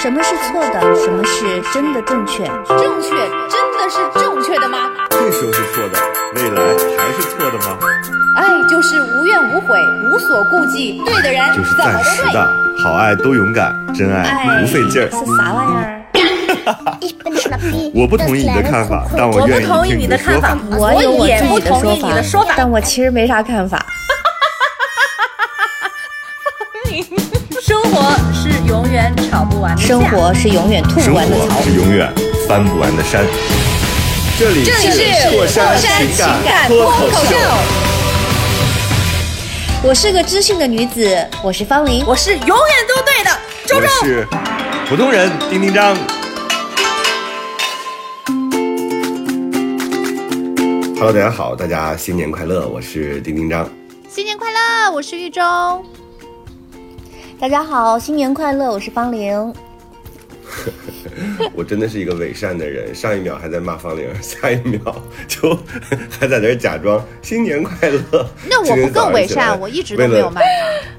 什么是错的？什么是真的正确？正确真的是正确的吗？这时候是错的，未来还是错的吗？爱就是无怨无悔，无所顾忌，对的人就是暂时。的，好爱都勇敢，真爱不费劲儿。是啥玩意儿？我不同意你的看法，但我我愿意不同意听你的看法的说法。，我也不同意你的说法。但我其实没啥看法。是永远吵不完的生活是永远吐生不完的槽活。是永远翻不完的山。这里这里是过山情情感脱口秀，我是个知性的女子，我是方玲。我是永远都对的，周我周。是普通人丁丁张。Hello，大家好，大家新年快乐！我是丁丁张。新年快乐，我是玉中。大家好，新年快乐！我是方玲。我真的是一个伪善的人，上一秒还在骂方玲，下一秒就还在那假装新年快乐。那我不更伪善，我一直都没有骂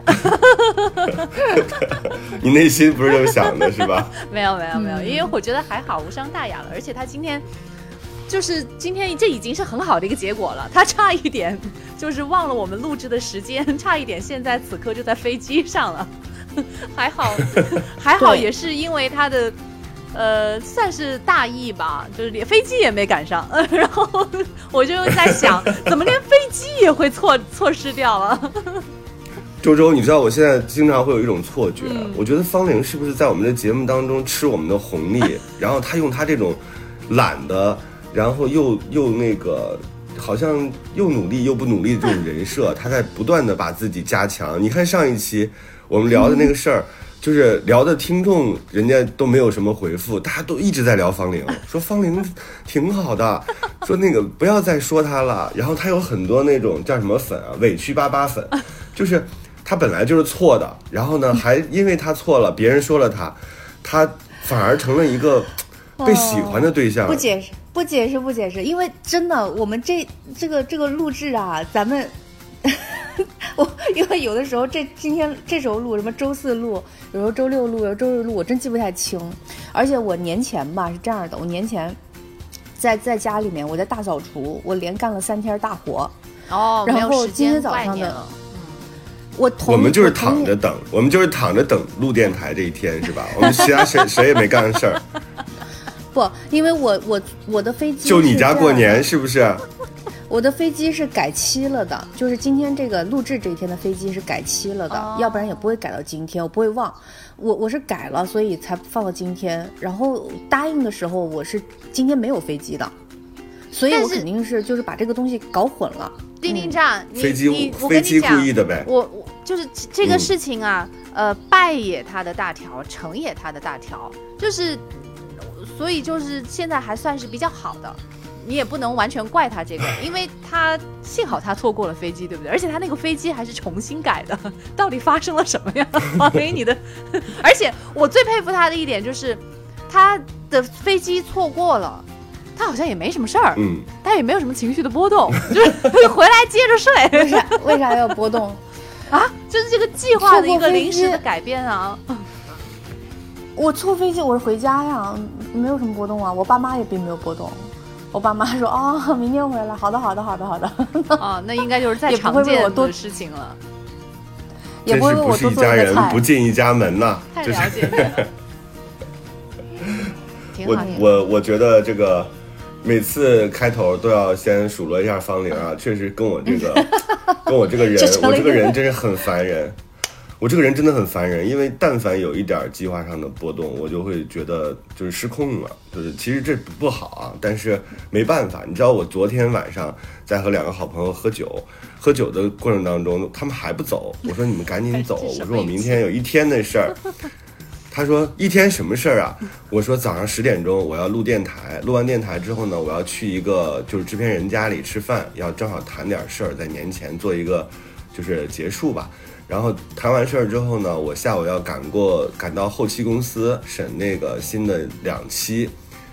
他。你内心不是这么想的，是吧？没有没有没有，因为我觉得还好，无伤大雅了。而且他今天就是今天，这已经是很好的一个结果了。他差一点就是忘了我们录制的时间，差一点现在此刻就在飞机上了。还好 还好，也是因为他的。呃，算是大意吧，就是连飞机也没赶上，呃、然后我就在想，怎么连飞机也会错错失掉了？周周，你知道我现在经常会有一种错觉，嗯我觉得方玲是不是在我们的节目当中吃我们的红利，然后她用她这种懒的，然后又又那个。好像又努力又不努力的这种人设，她在不断的把自己加强。你看上一期我们聊的那个事儿，就是聊的听众人家都没有什么回复，大家都一直在聊方玲，说方玲挺好的，说那个不要再说她了。然后她有很多那种叫什么粉啊，委屈巴巴粉，就是她本来就是错的，然后呢，还因为她错了，别人说了她，她反而成了一个被喜欢的对象。不解释，不解释，不解释，因为真的，我们这这个这个录制啊，咱们。我 因为有的时候这今天这时候录什么周四录，有时候周六录，有时候周日录，我真记不太清。而且我年前吧是这样的，我年前在在家里面我在大扫除，我连干了三天大活。哦然没有时后今天间早上的概念了。我同我们就是躺着等，我们就是躺着等录电台这一天，是吧？我们其他谁谁也没干事儿，不，因为我我我的飞机就你家过年是不是？我的飞机是改期了的，就是今天这个录制这一天的飞机是改期了的，哦要不然也不会改到今天，我不会忘。我我是改了，所以才放到今天。然后答应的时候，我是今天没有飞机的，所以我肯定是就是把这个东西搞混了。丁丁站，你飞机你我飞机故跟你讲，意的呗。我我就是这这个嗯事情啊，呃，败也他的大条，成也他的大条，就是，所以就是现在还算是比较好的。你也不能完全怪他这个，因为他幸好他错过了飞机，对不对？而且他那个飞机还是重新改的，到底发生了什么呀？王琳，你的，而且我最佩服他的一点就是，他的飞机错过了，他好像也没什么事儿，嗯，他也没有什么情绪的波动，就是回来接着睡。为啥为啥要波动？啊，就是这个计划的一个临时的改变啊。我错飞机，我是回家呀，没有什么波动啊。我爸妈也并没有波动。我爸妈说哦、明天回来，好的，好的，好的，好的，啊，那应该就是再 也不常会为我多见的事情了。也真是不不会为我多是一家人做一个菜不。进一家门呐。就是太了解你了，我我我觉得这个每次开头都要先数落一下方玲啊，确实跟我这个 跟我这个人我这个人真是很烦人。我这个人真的很烦人，因为但凡有一点计划上的波动，我就会觉得就是失控了，就是其实这不好啊，但是没办法。你知道我昨天晚上在和两个好朋友喝酒，喝酒的过程当中，他们还不走，我说你们赶紧走，我说我明天有一天的事儿。他说一天什么事儿啊？我说早上十点钟我要录电台，录完电台之后呢，我要去一个就是制片人家里吃饭，要正好谈点事儿，在年前做一个就是结束吧。然后谈完事儿之后呢，我下午要赶过赶到后期公司审那个新的两期，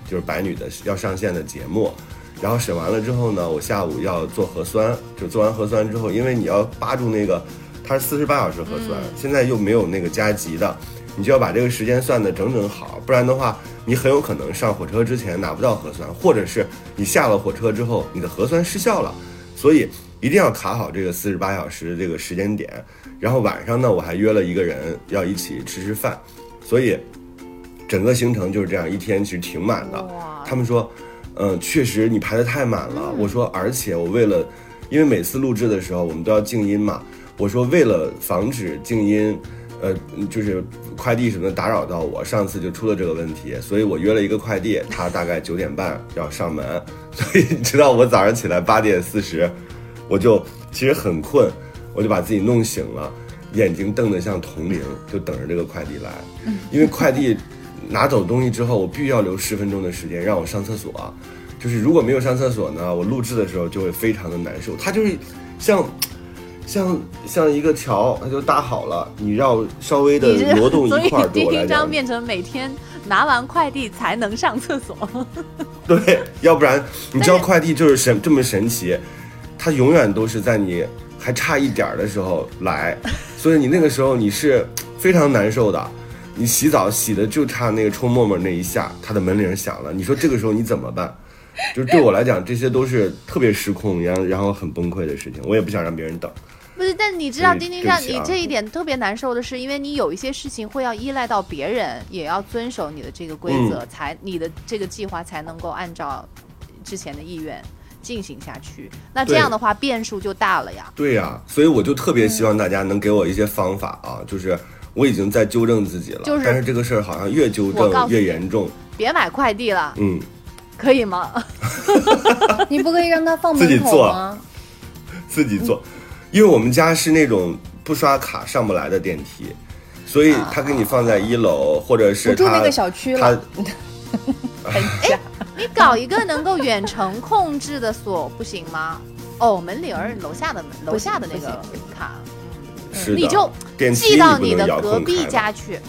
就是白女的要上线的节目。然后审完了之后呢，我下午要做核酸，就做完核酸之后，因为你要扒住那个，它是四十八小时核酸，现在又没有那个加急的，你就要把这个时间算得整整好，不然的话，你很有可能上火车之前拿不到核酸，或者是你下了火车之后，你的核酸失效了。所以一定要卡好这个四十八小时的这个时间点。然后晚上呢，我还约了一个人要一起吃吃饭，所以整个行程就是这样，一天其实挺满的。他们说，嗯，确实你排的太满了。我说，而且我为了，因为每次录制的时候我们都要静音嘛，我说为了防止静音，呃，就是快递什么的打扰到我，上次就出了这个问题，所以我约了一个快递，他大概九点半要上门，所以你知道我早上起来八点四十，我就其实很困，我就把自己弄醒了，眼睛瞪得像铜铃，就等着这个快递来，因为快递拿走东西之后，我必须要留十分钟的时间让我上厕所，就是如果没有上厕所呢，我录制的时候就会非常的难受，它就是像。像像一个桥，它就搭好了，你要稍微的挪动 一块儿，对丁我来讲丁章，变成每天拿完快递才能上厕所。对，要不然你知道快递就是神这么神奇，它永远都是在你还差一点儿的时候来，所以你那个时候你是非常难受的。你洗澡洗的就差那个冲沫沫那一下，它的门铃响了，你说这个时候你怎么办？就是对我来讲，这些都是特别失控，然后然后很崩溃的事情，我也不想让别人等。不是，但你知道所以丁丁章，对不起啊你这一点特别难受的是，因为你有一些事情会要依赖到别人，也要遵守你的这个规则，嗯才你的这个计划才能够按照之前的意愿进行下去。那这样的话，变数就大了呀。对呀、所以我就特别希望大家能给我一些方法啊，就是我已经在纠正自己了，就是但是这个事儿好像越纠正越严重，别买快递了，嗯，可以吗？你不可以让他放门口自己做吗？自己做，因为我们家是那种不刷卡上不来的电梯，所以他给你放在一楼，或者是住那个小区他了，很假。你搞一个能够远程控制的锁不行吗？哦，门铃儿楼下的门，楼下的那个卡，是的，你就寄到你的隔壁家去。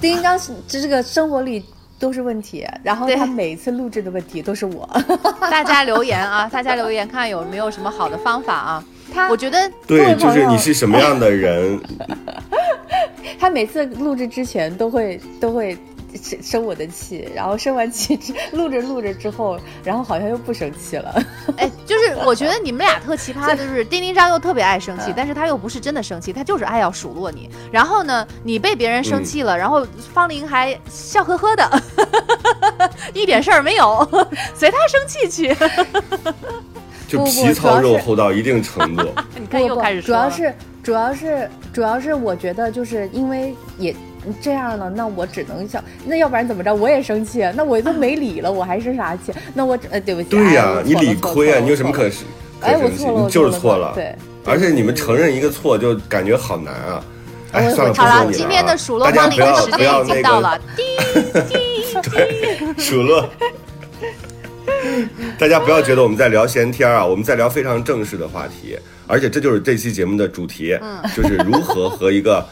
丁 丁刚是这个生活里都是问题，然后他每一次录制的问题都是我。大家留言啊，大家留言看有没有什么好的方法啊？他我觉得对，就是你是什么样的人，他每次录制之前都会都会生生我的气，然后生完气之录着录着之后，然后好像又不生气了。哎，就是 我觉得你们俩特奇葩，就是丁丁章又特别爱生气，但是他又不是真的生气，他就是爱要数落你。然后呢，你被别人生气了，然后方玲还笑呵呵的，一点事儿没有，随他生气去。就不不皮糙肉主要是厚到一定程度。你看又开始主要是主要是主要是我觉得就是因为也这样了，那我只能想，那要不然怎么着？我也生气，那我都没理了，我还生啥气？那我只呃对不起，对呀、哎你理亏啊，你有什么可是可哎，我？错了，你就是错错了。对，而且你们承认一个错，就感觉好难啊。哎，我算了，不好了，说你今天啊的数落大家方玲不要的时间已经到了，滴数落。大家不要觉得我们在聊闲天儿啊，我们在聊非常正式的话题，而且这就是这期节目的主题，嗯。就是如何和一个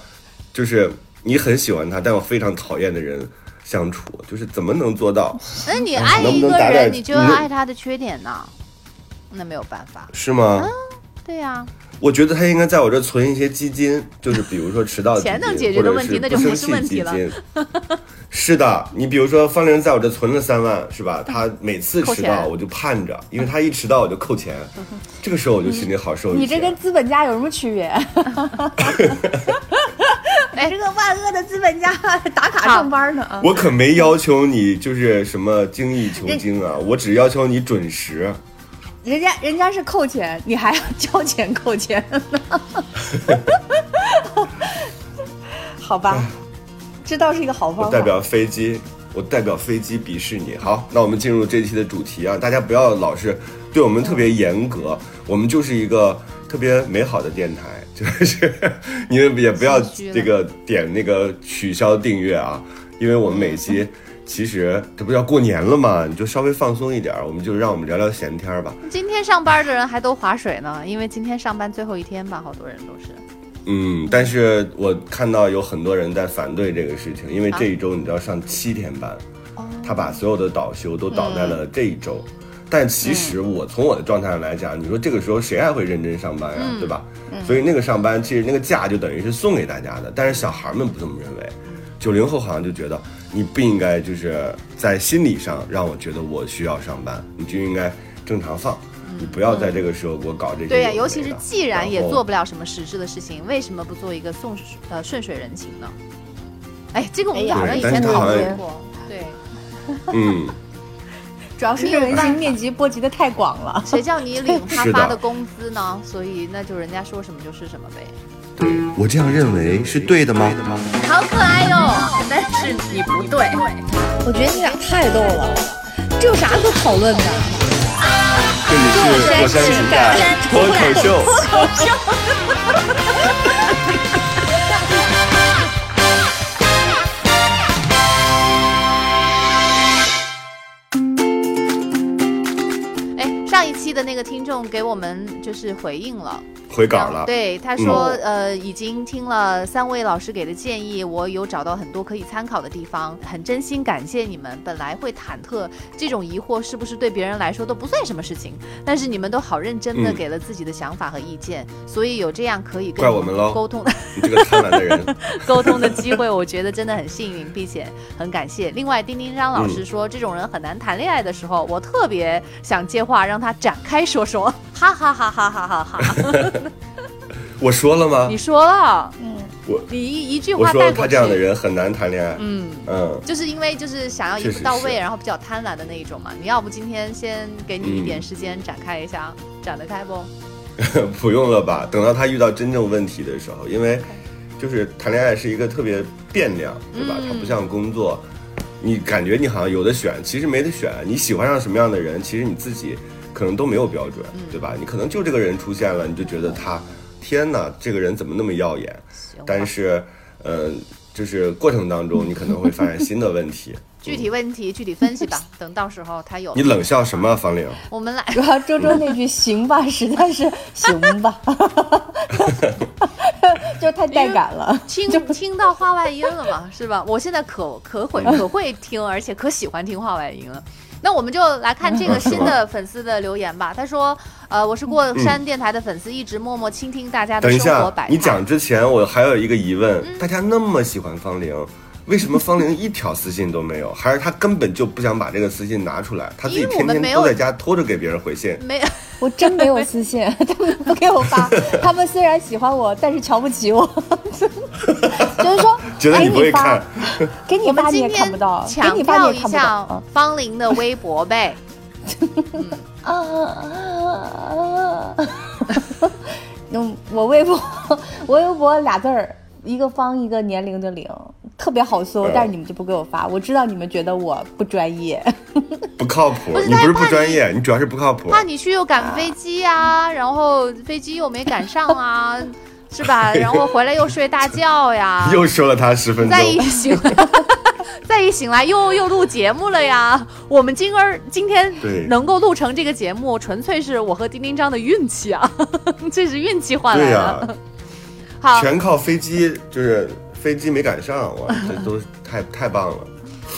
就是你很喜欢他，但我非常讨厌的人相处，就是怎么能做到，那你爱一个人，你就要爱他的缺点呢，那没有办法。是吗？对呀、我觉得他应该在我这存一些基金，就是比如说迟到 基金钱能解决的问题或者那就不是不生气问题了基金。是的，你比如说方玲在我这存了三万，是吧？他每次迟到我就盼着，因为他一迟到我就扣钱，这个时候我就心里好受一些。你这跟资本家有什么区别？哎这个万恶的资本家打卡上班呢啊！我可没要求你就是什么精益求精啊，我只要求你准时。人家人家是扣钱，你还要交钱扣钱呢。好吧，这倒是一个好方法。我代表飞机，我代表飞机鄙视你。好，那我们进入这期的主题啊，大家不要老是对我们特别严格，我们就是一个特别美好的电台，就是 你们也不要这个点那个取消订阅啊，因为我们每期 其实这不要过年了嘛，你就稍微放松一点，我们就让我们聊聊闲天儿吧。今天上班的人还都划水呢，因为今天上班最后一天吧，好多人都是。嗯，但是我看到有很多人在反对这个事情，因为啊这一周你知道上七天班，哦，他把所有的倒休都倒在了这一周。但其实我从我的状态上来讲，你说这个时候谁还会认真上班呀，嗯对吧？所以那个上班其实那个假就等于是送给大家的，但是小孩们不这么认为。九零后好像就觉得你不应该就是在心理上让我觉得我需要上班，你就应该正常放，你不要在这个时候给我搞这些对呀。尤其是既然也做不了什么实质的事情，为什么不做一个送呃顺水人情呢？哎，这个我们好像以前讨论过。对，嗯，主要是人情面积波及的太广了。谁叫你领他发的工资呢？所以那就人家说什么就是什么呗。我这样认为是对的吗？好可爱哟、但是你不对。我觉得你俩太逗了，这有啥可讨论的？这里是火山情感脱口秀。的那个听众给我们就是回应了，回稿了，对，他说、嗯。呃，已经听了三位老师给的建议，我有找到很多可以参考的地方，很真心感谢你们。本来会忐忑，这种疑惑是不是对别人来说都不算什么事情，但是你们都好认真的嗯。给了自己的想法和意见，所以有这样可以跟怪我们喽沟通你这个贪婪的人，沟通的机会，我觉得真的很幸运，并且很感谢。另外，丁丁张老师说，这种人很难谈恋爱的时候，我特别想接话，让他展开说说，哈 哈哈哈哈哈哈哈！我说了吗你？说了，嗯，我你一一句话带过去。说他这样的人很难谈恋爱。嗯，嗯，就是因为就是想要一步到位，是然后比较贪婪的那一种嘛。你要不今天先给你一点时间展开一下，展得开不？不用了吧？等到他遇到真正问题的时候，因为就是谈恋爱是一个特别变量，对吧？嗯它不像工作，你感觉你好像有的选，其实没得选。你喜欢上什么样的人，其实你自己可能都没有标准，嗯对吧？你可能就这个人出现了，你就觉得他，天哪，这个人怎么那么耀眼？但是，呃，就是过程当中，你可能会发现新的问题。具体问题具体分析吧，等到时候他有。你冷笑什么，方玲？我们来主要周周那句“行吧”实在是行吧，就太带感了。听听到话外音了嘛，是吧？我现在可可会可会听，而且可喜欢听话外音了。那我们就来看这个新的粉丝的留言吧。他说：“呃，我是过山电台的粉丝，一直默默倾听大家的生活百，态。”你讲之前，我还有一个疑问：大家那么喜欢方玲，为什么方玲一条私信都没有？还是她根本就不想把这个私信拿出来？她自己天天都在家偷着给别人回信。没有，我真没有私信，他们不给我发。他们虽然喜欢我，但是瞧不起我，就是说，觉得你不会看，给你发你也看不到，给强你发你调一也看不到下。方玲的微博呗。啊啊！嗯，我微博，我微博俩字儿，一个方，一个年龄的零，特别好搜嗯，但是你们就不给我发。我知道你们觉得我不专业，不靠谱。不你不是不专业，你主要是不靠谱。怕你去又赶飞机啊，然后飞机又没赶上啊，是吧？然后回来又睡大觉呀，又说了他十分钟再，一醒来，再一醒来又又录节目了呀。我们今儿今天能够录成这个节目，纯粹是我和丁丁张的运气啊，这是运气换来对呀的。，好，全靠飞机，就是飞机没赶上，哇，这都太太棒了。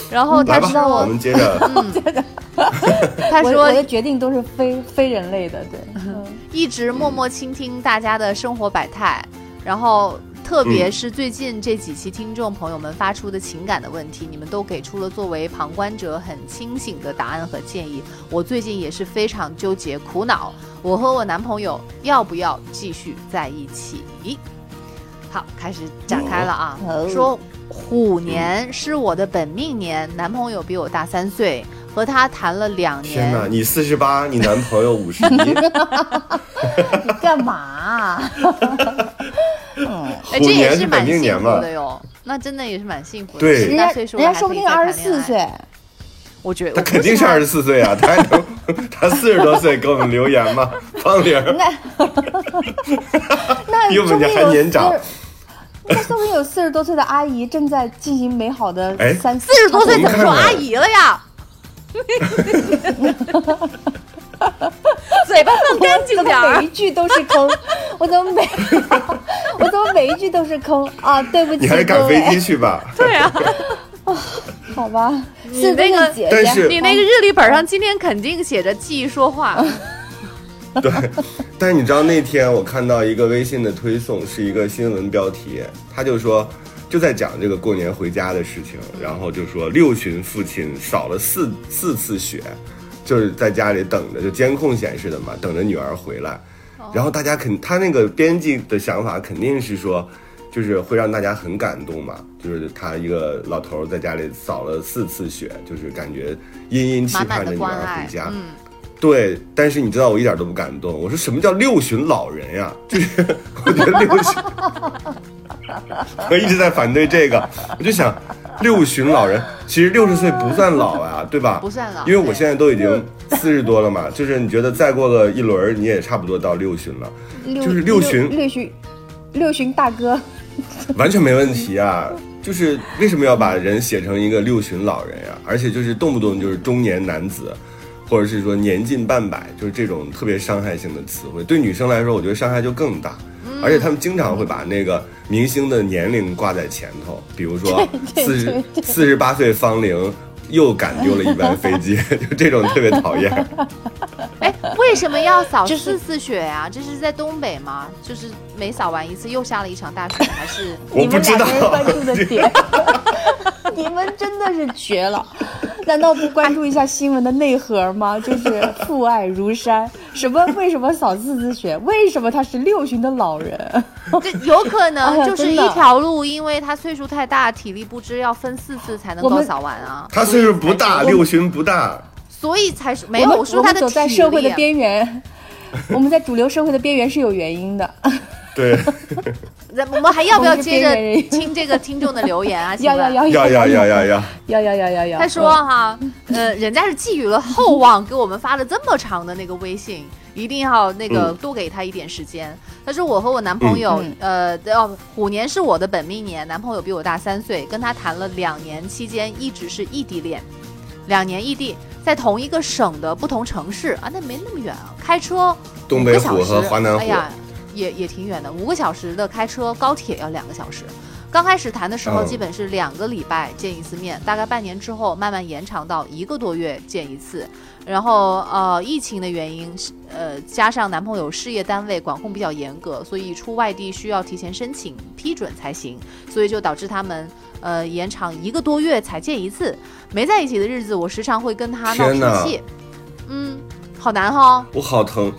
然后他知道，我说，们接着。他说我我的决定都是非非人类的，对。嗯 一直默默倾听大家的生活百态，然后特别是最近这几期听众朋友们发出的情感的问题，你们都给出了作为旁观者很清醒的答案和建议。我最近也是非常纠结苦恼，我和我男朋友要不要继续在一起？好，开始展开了啊，哦说虎年是我的本命年，男朋友比我大三岁，和他谈了两年天哪，年。你四十八，你男朋友五十一，你干嘛？哎，虎这也年是蛮幸本命年嘛福的？哟，那真的也是蛮幸福的。对人家人家说不定二十四岁，我觉得他肯定是二十四岁啊，他还能他四十多岁给我们留言吗？方玲，那那比我们家说不定有那说不定有四十多岁的阿姨正在进行美好的哎三四十多岁怎么说阿姨了呀？嘴巴放干净点儿怎么每一。句都是坑？我怎么每我怎么每一句都是坑啊？对不起，你还是赶飞机去吧。对 啊，好吧，你那个姐姐，你那个日历本上今天肯定写着“记忆说话对，但是你知道那天我看到一个微信的推送，是一个新闻标题，他就说就在讲这个过年回家的事情，然后就说六旬父亲扫了四四次雪，就是在家里等着，就监控显示的嘛，等着女儿回来。然后大家肯他那个编辑的想法肯定是说，就是会让大家很感动嘛，就是他一个老头儿在家里扫了四次雪，就是感觉殷殷”，期盼着女儿回。家。嗯，对，但是你知道我一点都不感动。我说什么叫六旬老人呀？就是我觉得六旬，我一直在反对这个。我就想，六旬老人其实六十岁不算老啊，对吧？不算老因为我现在都已经四十多了嘛，就是你觉得再过个一轮，你也差不多到六旬了，六就是六旬六旬六旬大哥，完全没问题啊。就是为什么要把人写成一个六旬老人呀？而且就是动不动就是中年男子，或者是说年近半百，就是这种特别伤害性的词汇，对女生来说，我觉得伤害就更大。而且他们经常会把那个明星的年龄挂在前头，比如说 四十四十八岁芳龄又赶丢了一班飞机，就这种特别讨厌。哎，为什么要扫四次雪呀、这是在东北吗？就是每扫完一次又下了一场大雪，还是我不知道关注的点，你们真的是绝了。难道不关注一下新闻的内核吗？就是父爱如山，什么为什么扫四次雪？为什么他是六旬的老人？这有可 哎能就是一条路，因为他岁数太大，体力不支，要分四次才能够扫完啊，他岁数不大，六旬不大，所以才是没有他的走在体社会的力。边缘，我们在主流社会的边缘是有原因的。对，咱我们还要不要接着听这个听众的留言啊？要要要要要要要要，要要要要要！他说哈，呃，人家是寄予了厚望，给我们发了这么长的那个微信，一定要那个嗯多给他一点时间。他说我和我男朋友，呃，哦，虎年是我的本命年，男朋友比我大三岁，跟他谈了两年，期间一直是异地恋，两年异地，在同一个省的不同城市啊，那没那么远啊，开车东北虎和华南虎哎呀，也也挺远的，五个小时的开车，高铁要两个小时。刚开始谈的时候，嗯基本是两个礼拜见一次面，大概半年之后慢慢延长到一个多月见一次。然后呃，疫情的原因，呃，加上男朋友事业单位管控比较严格，所以出外地需要提前申请批准才行，所以就导致他们呃延长一个多月才见一次。没在一起的日子，我时常会跟他闹脾气，嗯，好难哈、我好疼。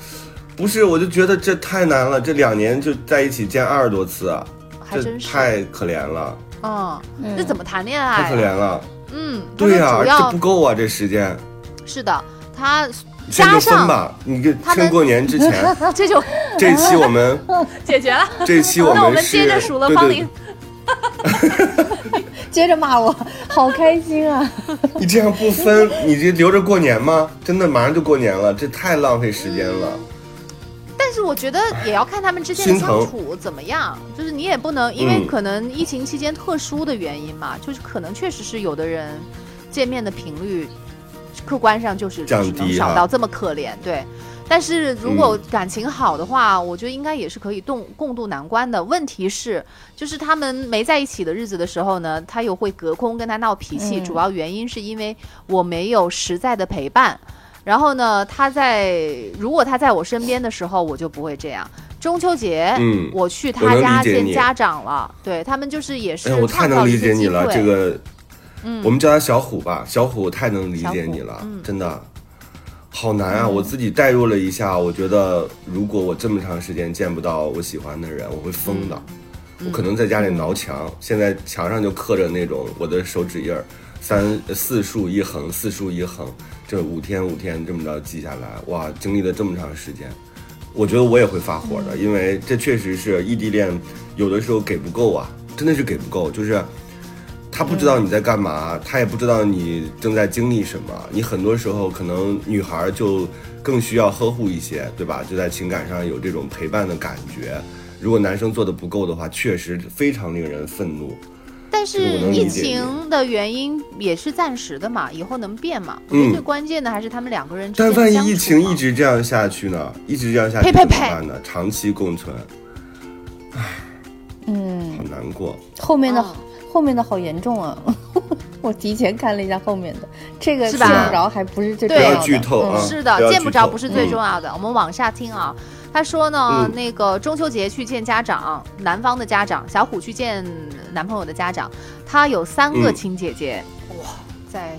不是，我就觉得这太难了，这两年就在一起见二十多次啊，还真是，太可怜了，嗯，嗯这怎么谈恋爱、太可怜了。嗯，对呀、这不够啊，这时间，是的，他这就分加上吧。你这趁过年之前，这就 这期我们 解决了。这期我那我们接着数了对对芳龄，接着骂我，好开心啊！你这样不分，你这留着过年吗？真的马上就过年了，这太浪费时间了。但是我觉得也要看他们之间的相处怎么样，就是你也不能因为嗯可能疫情期间特殊的原因嘛，就是可能确实是有的人见面的频率客观上就是降只能低哈少到这么可怜，对。但是如果感情好的话，我觉得应该也是可以共共度难关的。问题是，就是他们没在一起的日子的时候呢，他又会隔空跟他闹脾气，嗯主要原因是因为我没有实在的陪伴。然后呢，他在如果他在我身边的时候，我就不会这样。中秋节，嗯我去他家见家长了，对他们就是也是哎，我太能理解你了，这个，嗯我们叫他小虎吧，小虎，我太能理解你了，嗯真的，好难啊！我自己代入了一下，我觉得如果我这么长时间见不到我喜欢的人，我会疯的。嗯我可能在家里挠墙，现在墙上就刻着那种我的手指印儿，三四竖一横，四竖一横，这五天五天这么着记下来，哇，经历了这么长时间，我觉得我也会发火的，因为这确实是异地恋，有的时候给不够啊，真的是给不够，就是他不知道你在干嘛，他也不知道你正在经历什么，你很多时候可能女孩就更需要呵护一些，对吧？就在情感上有这种陪伴的感觉。如果男生做的不够的话，确实非常令人愤怒。但是疫情的原因也是暂时的嘛，以后能变嘛。我嗯觉得最关键的还是他们两个人之但间但万一疫情一直这样下去呢？一直这样下去怎么呸呸呸办呢？长期共存，唉嗯好，难过。后面的、嗯后面的好严重啊！我 我提前看了一下后面的，这个是吧见不着还不是最重要的。不要剧透是的见不着不是最嗯重要的。我们往下听啊，他说呢，嗯那个中秋节去见家长，男方的家长，小虎去见男朋友的家长，他有三个嗯亲姐姐，哇，在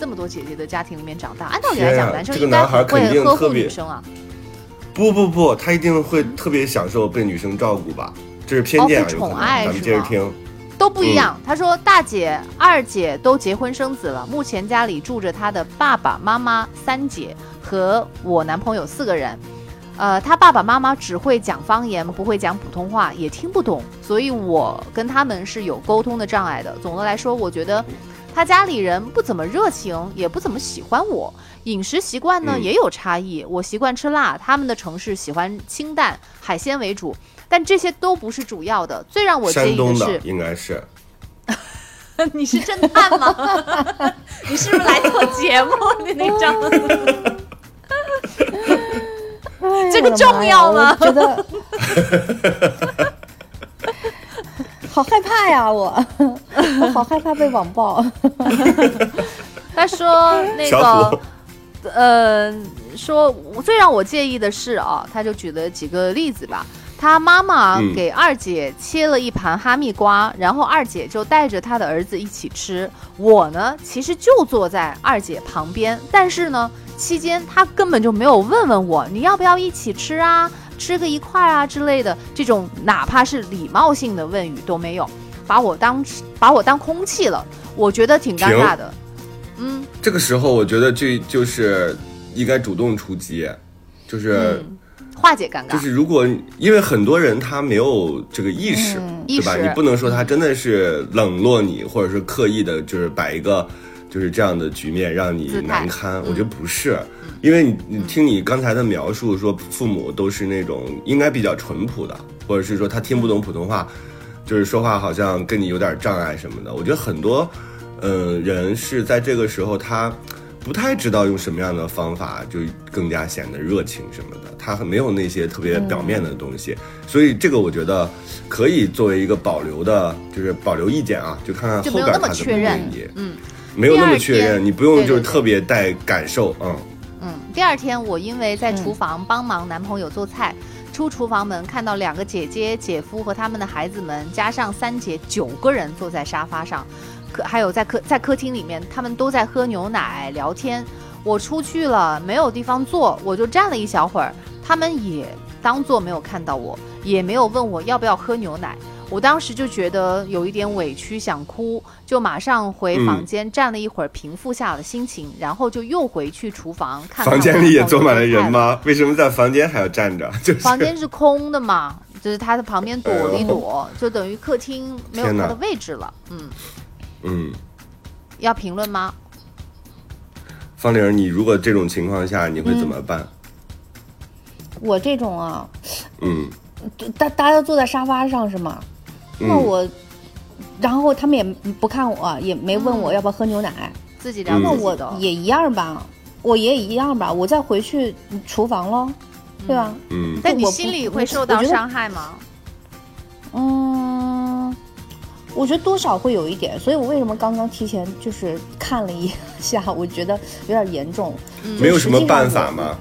这么多姐姐的家庭里面长大，按道理来讲，啊男生应该会呵护女生啊，不不不，他一定会特别享受被女生照顾吧？这是偏见啊，哦被有可能。宠爱咱们接着听。都不一样。他说大姐、二姐都结婚生子了，目前家里住着他的爸爸妈妈、三姐和我男朋友四个人。呃，他爸爸妈妈只会讲方言，不会讲普通话，也听不懂，所以我跟他们是有沟通的障碍的。总的来说，我觉得他家里人不怎么热情，也不怎么喜欢我。饮食习惯呢嗯也有差异，我习惯吃辣，他们的城市喜欢清淡，海鲜为主。但这些都不是主要的，最让我介意的是的，应该是。你是侦探吗？你是不是来做节目的那张？哎这个重要吗我觉得 好害怕呀，我我好害怕被网暴。他说那个虎，呃，说最让我介意的是啊，他就举了几个例子吧。他妈妈嗯。给二姐切了一盘哈密瓜，然后二姐就带着她的儿子一起吃。我呢，其实就坐在二姐旁边，但是呢，期间她根本就没有问问我你要不要一起吃啊，吃个一块啊之类的，这种哪怕是礼貌性的问语都没有，把我当把我当空气了，我觉得挺尴尬的。嗯。这个时候，我觉得这就是应该主动出击，就是、嗯，化解尴尬。就是如果因为很多人他没有这个意识，嗯对吧？你不能说他真的是冷落你，或者是刻意的，就是摆一个就是这样的局面让你难堪。嗯我觉得不是，因为你你听你刚才的描述，说父母都是那种应该比较淳朴的，或者是说他听不懂普通话，就是说话好像跟你有点障碍什么的。我觉得很多，嗯、人是在这个时候他。不太知道用什么样的方法，就更加显得热情什么的，他没有那些特别表面的东西，所以这个我觉得可以作为一个保留的，就是保留意见啊，就看看后边他怎么确认，嗯。没有那么确认，你不用就是对对对特别带感受，嗯，嗯，第二天我因为在厨嗯房帮忙男朋友做菜，出厨房门看到两个姐姐、姐夫和他们的孩子们，加上三姐，九个人坐在沙发上，客还有在客在客厅里面，他们都在喝牛奶聊天。我出去了，没有地方坐，我就站了一小会儿，他们也当做没有看到我，也没有问我要不要喝牛奶。我当时就觉得有一点委屈，想哭，就马上回嗯房间站了一会儿，平复下了心情，然后就又回去厨房看看房间里也坐满了人吗？为什么在房间还要站着？就是房间是空的嘛，就是他在旁边躲了一躲，就等于客厅没有他的位置了。嗯，嗯，要评论吗？方玲，你如果这种情况下，你会怎么办？我这种啊，嗯大大家都坐在沙发上是吗？那嗯，我，然后他们也不看我，也没问我嗯要不要喝牛奶，自己聊嗯那我。也一样吧，我也一样吧，我再回去厨房喽，对吧？嗯我不但你心里会受到伤害吗？嗯，我觉得多少会有一点，所以我为什么刚刚提前就是看了一下，我觉得有点严重。嗯没有什么办法吗？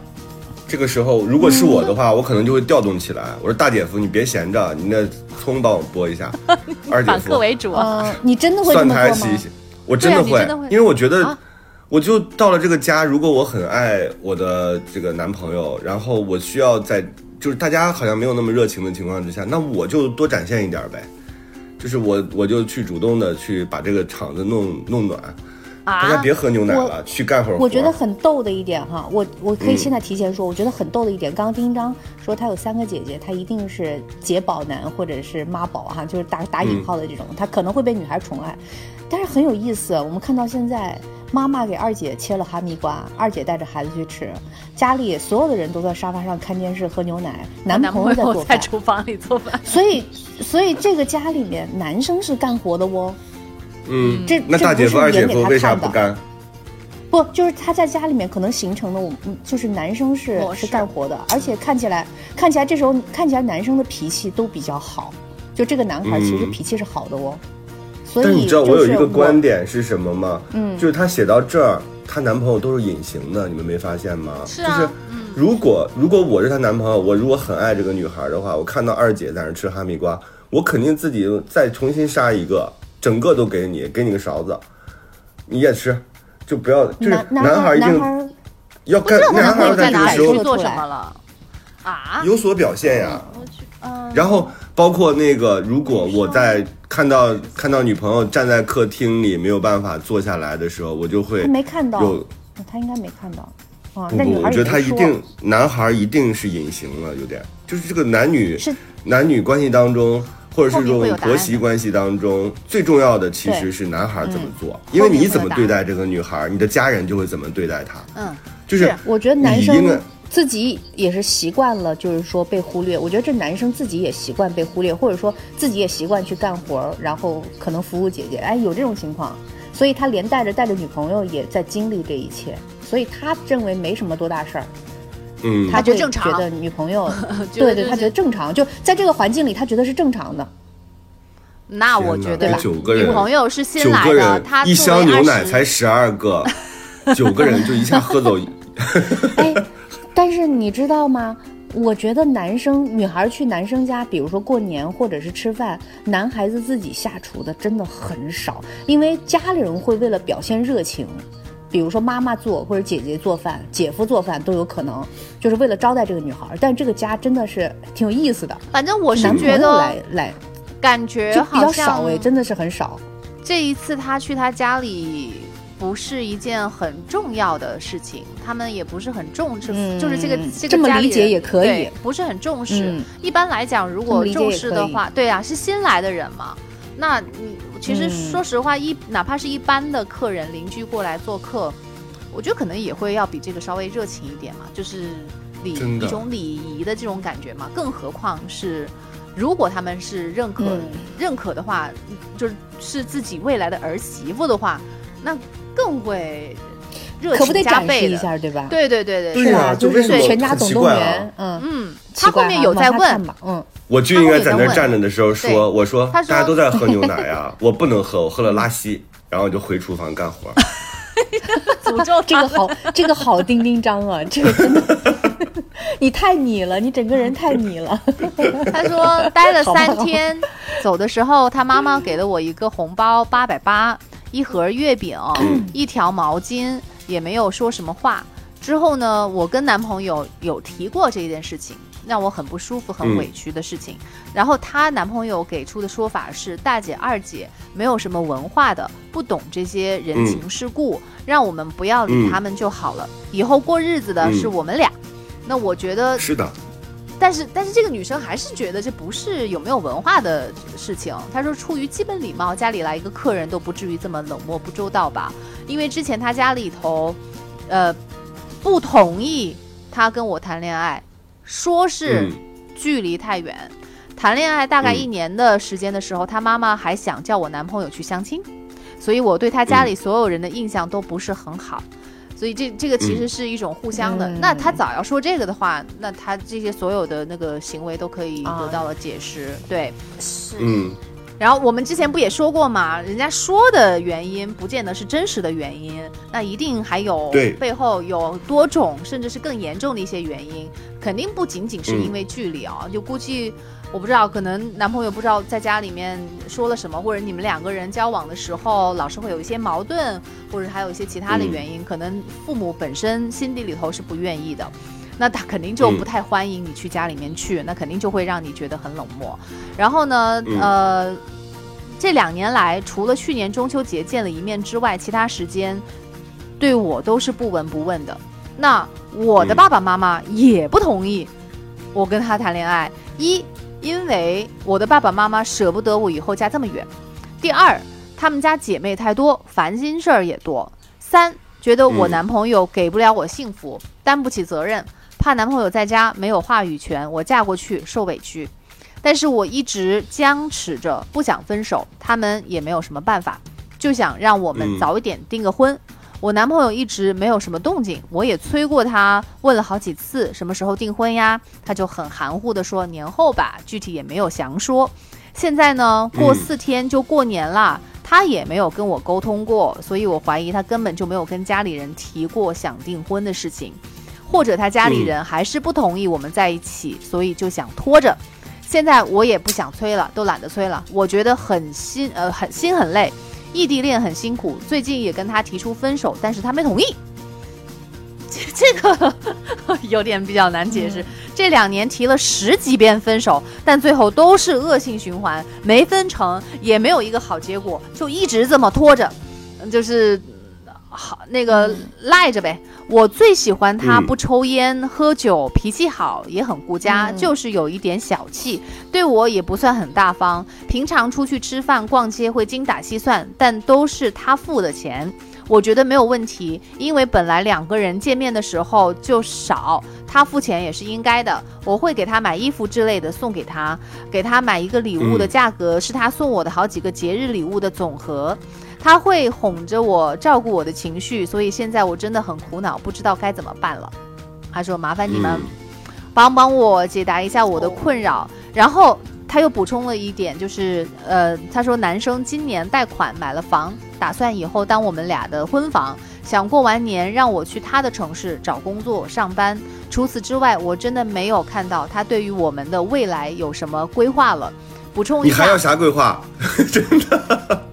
这个时候，如果是我的话，我可能就会调动起来。我说大姐夫，你别闲着，你那葱帮我剥一下。二姐反客夫，为主啊。嗯、你真的会这蒜么做吗？苔洗一洗，我真的会啊的会，因为我觉得啊。我就到了这个家，如果我很爱我的这个男朋友，然后我需要在就是大家好像没有那么热情的情况之下，那我就多展现一点呗，就是我我就去主动的去把这个场子弄弄暖，大家啊，别喝牛奶了，去干会儿活。我觉得很逗的一点哈，我我可以嗯现在提前说，我觉得很逗的一点，刚刚丁章说他有三个姐姐，他一定是姐宝男或者是妈宝哈，就是打打引号的这种，他可能会被女孩宠爱，但是很有意思，我们看到现在。妈妈给二姐切了哈密瓜，二姐带着孩子去吃，家里所有的人都在沙发上看电视喝牛奶，男男朋友在厨房里做饭。所以所以这个家里面男生是干活的哦，嗯，这那大姐夫、这不是演给他二姐夫为啥看的。不干？不，就是他在家里面可能形成的，我嗯就是男生是是干活的，而且看起来看起来这时候看起来男生的脾气都比较好，就这个男孩其实嗯脾气是好的哦，所以但你知道我有一个观点是什么吗？嗯就是她写到这儿，她男朋友都是隐形的，你们没发现吗？是啊就是如果如果我是她男朋友，我如果很爱这个女孩的话，我看到二姐在那吃哈密瓜，我肯定自己再重新杀一个，整个都给你，给你个勺子，你也吃，就不要就是男男孩一定要干男孩男朋友在在这个时候哪里去做什么了啊？有所表现呀。嗯，然后包括那个，如果我在看到看到女朋友站在客厅里没有办法坐下来的时候，我就会没看到，有他应该没看到。啊，不不，那我觉得他一定男孩一定是隐形了，有点。就是这个男女是。男女关系当中，或者是这种婆媳关系当中，最重要的其实是男孩怎么做，后因为你怎么对待这个女孩，你的家人就会怎么对待她，嗯，就是是我觉得男你应该生自己也是习惯了，就是说被忽略。我觉得这男生自己也习惯被忽略，或者说自己也习惯去干活儿，然后可能服务姐姐，哎，有这种情况，所以他连带着带着女朋友也在经历这一切，所以他认为没什么多大事儿，嗯，他会觉得正常觉得女朋友，对对，他觉得正常，就在这个环境里，他觉得是正常的。那我觉得吧九个人女朋友是新来的，他一箱牛奶才十二个，九个人就一下喝走。哎，但是你知道吗？我觉得男生、女孩去男生家，比如说过年或者是吃饭，男孩子自己下厨的真的很少，因为家里人会为了表现热情，比如说妈妈做或者姐姐做饭、姐夫做饭都有可能，就是为了招待这个女孩。但这个家真的是挺有意思的，反正我是觉得来来感觉就比较少哎，真的是很少。这一次他去他家里不是一件很重要的事情，他们也不是很重视，嗯就是这个这这么理解个家里人也可以不是很重视。嗯一般来讲，如果重视的话，对啊，是新来的人嘛。那你其实嗯说实话，一哪怕是一般的客人、邻居过来做客，我觉得可能也会要比这个稍微热情一点嘛，就是礼一种礼仪的这种感觉嘛。更何况是，如果他们是认可、嗯认可的话，就是是自己未来的儿媳妇的话，那更会热可不得情加展示倍的。一下，对吧？对对对对，对是啊，就为什么是全家总动员，嗯，嗯，他后面有在问嗯，我就应该在那儿站着的时候说：“我说说大家都在喝牛奶呀，我不能喝，我喝了拉稀。”然后就回厨房干活。诅咒这个好，这个好丁丁张啊，这个真的，你太你了，你整个人太你了。他说待了 三天，走的时候他妈妈给了我一个红包，八百八，一盒月饼，一条毛巾，也没有说什么话。之后呢，我跟男朋友有提过这件事情，让我很不舒服、很嗯委屈的事情。然后她男朋友给出的说法是：大姐、二姐没有什么文化的，不懂这些人情世故，让我们不要理嗯他们就好了。以后过日子的嗯是我们俩。那我觉得是的，但是但是这个女生还是觉得这不是有没有文化的事情。她说出于基本礼貌，家里来一个客人都不至于这么冷漠不周到吧？因为之前她家里头，呃，不同意她跟我谈恋爱，说是嗯距离太远。谈恋爱大概嗯一年的时间的时候，她妈妈还想叫我男朋友去相亲，所以我对她家里所有人的印象都不是很好。所以这这个其实是一种互相的。嗯那他早要说这个的话，那他这些所有的那个行为都可以啊得到了解释。对，是嗯，然后我们之前不也说过嘛，人家说的原因不见得是真实的原因，那一定还有背后有多种甚至是更严重的一些原因，肯定不仅仅是因为距离啊，就估计。我不知道，可能男朋友不知道在家里面说了什么，或者你们两个人交往的时候老是会有一些矛盾，或者还有一些其他的原因，可能父母本身心底里头是不愿意的，那他肯定就不太欢迎你去家里面去，那肯定就会让你觉得很冷漠。然后呢，嗯。呃，这两年来，除了去年中秋节见了一面之外，其他时间对我都是不闻不问的。那我的嗯。爸爸妈妈也不同意我跟他谈恋爱，一因为我的爸爸妈妈舍不得我以后嫁这么远；第二，他们家姐妹太多，烦心事儿也多；三，觉得我嗯男朋友给不了我幸福，担不起责任，怕男朋友在家没有话语权，我嫁过去受委屈。但是我一直僵持着，不想分手，他们也没有什么办法，就想让我们嗯早一点订个婚。我男朋友一直没有什么动静，我也催过他，问了好几次什么时候订婚呀，他就很含糊的说年后吧，具体也没有详说。现在呢，过嗯四天就过年了，他他也没有跟我沟通过，所以我怀疑他根本就没有跟家里人提过想订婚的事情，或者他家里人还是不同意我们在一起，所以就想拖着。现在我也不想催了，都懒得催了。我觉得很心呃很心很累，异地恋很辛苦。最近也跟他提出分手，但是他没同意。这 这个 有点比较难解释。这两年提了十几遍分手，但最后都是恶性循环，没分成，也没有一个好结果，就一直这么拖着，嗯就是好那个赖着呗。我最喜欢他嗯不抽烟、喝酒，脾气好，也很顾家，嗯就是有一点小气，对我也不算很大方。平常出去吃饭、逛街会精打细算，但都是他付的钱。我觉得没有问题，因为本来两个人见面的时候就少，他付钱也是应该的。我会给他买衣服之类的送给他，给他买一个礼物的嗯价格是他送我的好几个节日礼物的总和。他会哄着我，照顾我的情绪，所以现在我真的很苦恼，不知道该怎么办了。他说：“麻烦你们嗯帮帮我解答一下我的困扰。然后他又补充了一点，就是呃，他说男生今年贷款买了房，打算以后当我们俩的婚房，想过完年让我去他的城市找工作上班。除此之外，我真的没有看到他对于我们的未来有什么规划了。补充一下，你还要啥规划？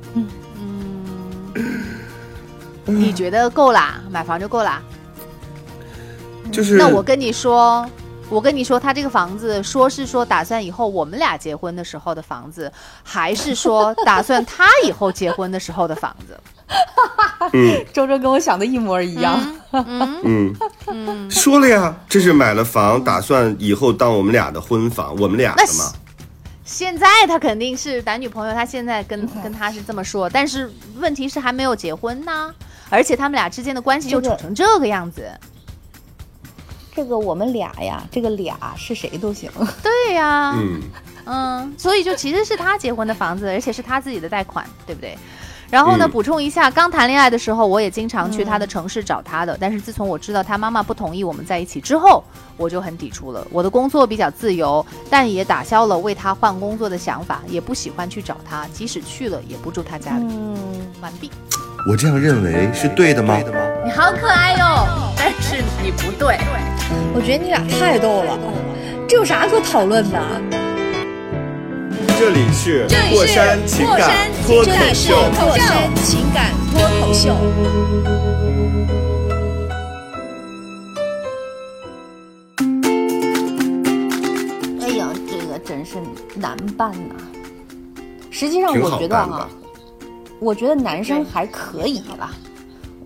你觉得够啦？买房就够啦？就是那我跟你说，我跟你说，他这个房子说是说打算以后我们俩结婚的时候的房子，还是说打算他以后结婚的时候的房子？嗯周周跟我想的一模一样。嗯 嗯，说了呀，这是买了房，打算以后当我们俩的婚房，我们俩的嘛。现在他肯定是男女朋友，他现在跟跟他是这么说，但是问题是还没有结婚呢，而且他们俩之间的关系又这个处成这个样子。这个我们俩呀，这个俩是谁都行。对呀、嗯，嗯，所以就其实是他结婚的房子，而且是他自己的贷款，对不对？然后呢，嗯补充一下，刚谈恋爱的时候，我也经常去他的城市找他的。但是自从我知道他妈妈不同意我们在一起之后，我就很抵触了。我的工作比较自由，但也打消了为他换工作的想法，也不喜欢去找他，即使去了，也不住他家里。嗯，完毕。我这样认为是对的吗？你好可爱哟、但是你不对。我觉得你俩太逗了，这有啥可讨论的？这里是过山情感脱口秀。过山情感脱口秀。哎呀，这个真是难办呐、实际上，我觉得哈、我觉得男生还可以吧。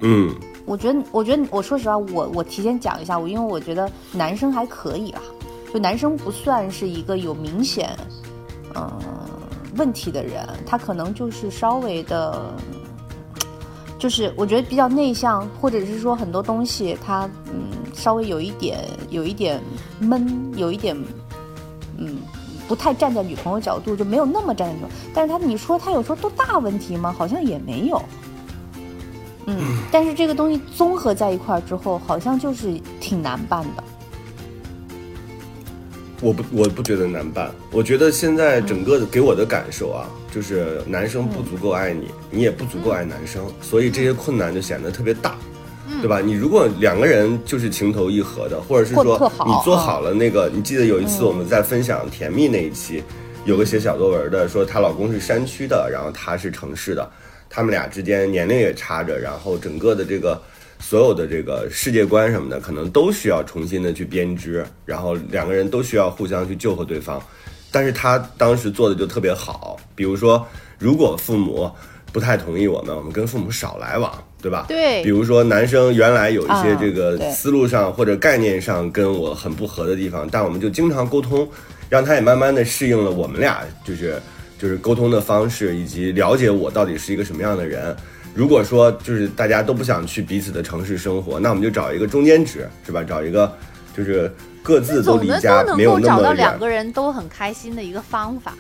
嗯我觉得，我觉得，我说实话，我我提前讲一下，我因为我觉得男生还可以啦，就男生不算是一个有明显嗯、问题的人，他可能就是稍微的，就是我觉得比较内向，或者是说很多东西他嗯稍微有一点有一点闷，有一点嗯不太站在女朋友角度，就没有那么站在女朋友。但是他你说他有时候多大问题吗？好像也没有。嗯，但是这个东西综合在一块儿之后，好像就是挺难办的。我不我不觉得难办，我觉得现在整个的给我的感受啊，就是男生不足够爱你，你也不足够爱男生，所以这些困难就显得特别大。对吧？你如果两个人就是情投意合的，或者是说你做好了那个，你记得有一次我们在分享甜蜜那一期，有个写小作文的说她老公是山区的，然后她是城市的，他们俩之间年龄也差着，然后整个的这个所有的这个世界观什么的，可能都需要重新的去编织，然后两个人都需要互相去救和对方。但是他当时做的就特别好，比如说，如果父母不太同意我们，我们跟父母少来往，对吧？对比如说男生原来有一些啊这个思路上或者概念上跟我很不合的地方，但我们就经常沟通，让他也慢慢的适应了我们俩就是就是沟通的方式，以及了解我到底是一个什么样的人。如果说就是大家都不想去彼此的城市生活，那我们就找一个中间值，是吧？找一个就是各自都离总的都能家没有够找到那么远两个人都很开心的一个方法。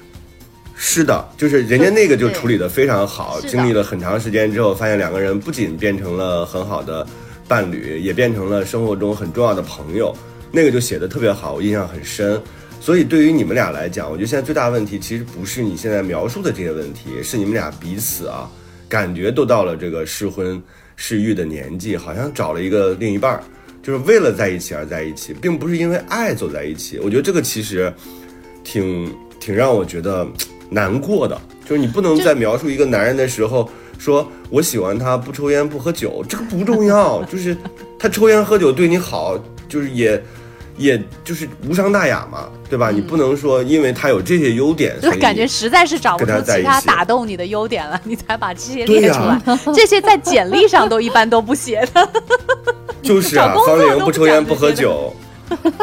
是的，就是人家那个就处理的非常好，经历了很长时间之后，发现两个人不仅变成了很好的伴侣，也变成了生活中很重要的朋友。那个就写的特别好，我印象很深。所以对于你们俩来讲，我觉得现在最大的问题其实不是你现在描述的这些问题，是你们俩彼此啊，感觉都到了这个适婚适育的年纪，好像找了一个另一半儿，就是为了在一起而在一起，并不是因为爱走在一起。我觉得这个其实挺挺让我觉得难过的，就是你不能在描述一个男人的时候说我喜欢他不抽烟不喝酒，这个不重要，就是他抽烟喝酒对你好，就是也。也就是无伤大雅嘛，对吧？你不能说因为他有这些优点，就感觉实在是找不出其他打动你的优点了，你才把这些列出来。这些在简历上都一般都不写的。就是啊，方玲不抽烟不喝酒，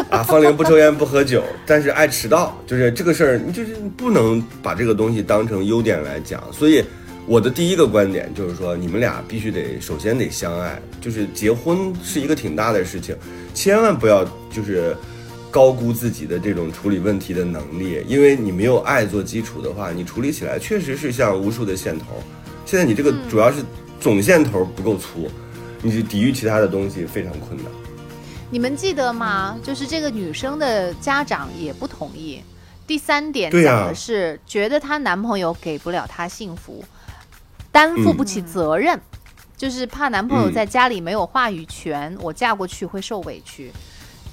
啊，方玲不抽烟不喝酒，但是爱迟到，就是这个事儿，你就是不能把这个东西当成优点来讲，所以。我的第一个观点就是说，你们俩必须得首先得相爱，就是结婚是一个挺大的事情，千万不要就是高估自己的这种处理问题的能力，因为你没有爱做基础的话，你处理起来确实是像无数的线头。现在你这个主要是总线头不够粗，你抵御其他的东西非常困难。你们记得吗？就是这个女生的家长也不同意。第三点讲的是觉得她男朋友给不了她幸福。担负不起责任，就是怕男朋友在家里没有话语权，我嫁过去会受委屈。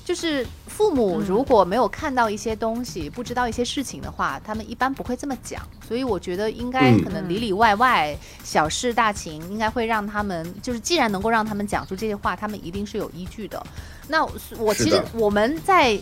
就是父母如果没有看到一些东西，不知道一些事情的话，他们一般不会这么讲。所以我觉得应该可能里里外外小事大情，应该会让他们就是既然能够让他们讲出这些话，他们一定是有依据的。那我其实我们在。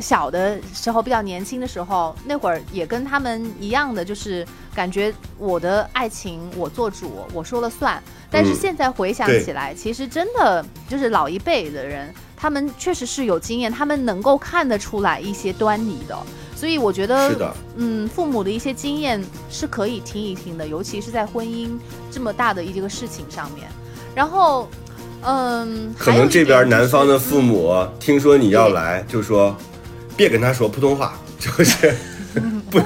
小的时候比较年轻的时候，那会儿也跟他们一样的，就是感觉我的爱情我做主，我说了算。但是现在回想起来，其实真的就是老一辈的人，他们确实是有经验，他们能够看得出来一些端倪的。所以我觉得，嗯，父母的一些经验是可以听一听的，尤其是在婚姻这么大的一个事情上面。然后，嗯，可能这边男方的父母听说你要来，就说。别跟他说普通话，就是 不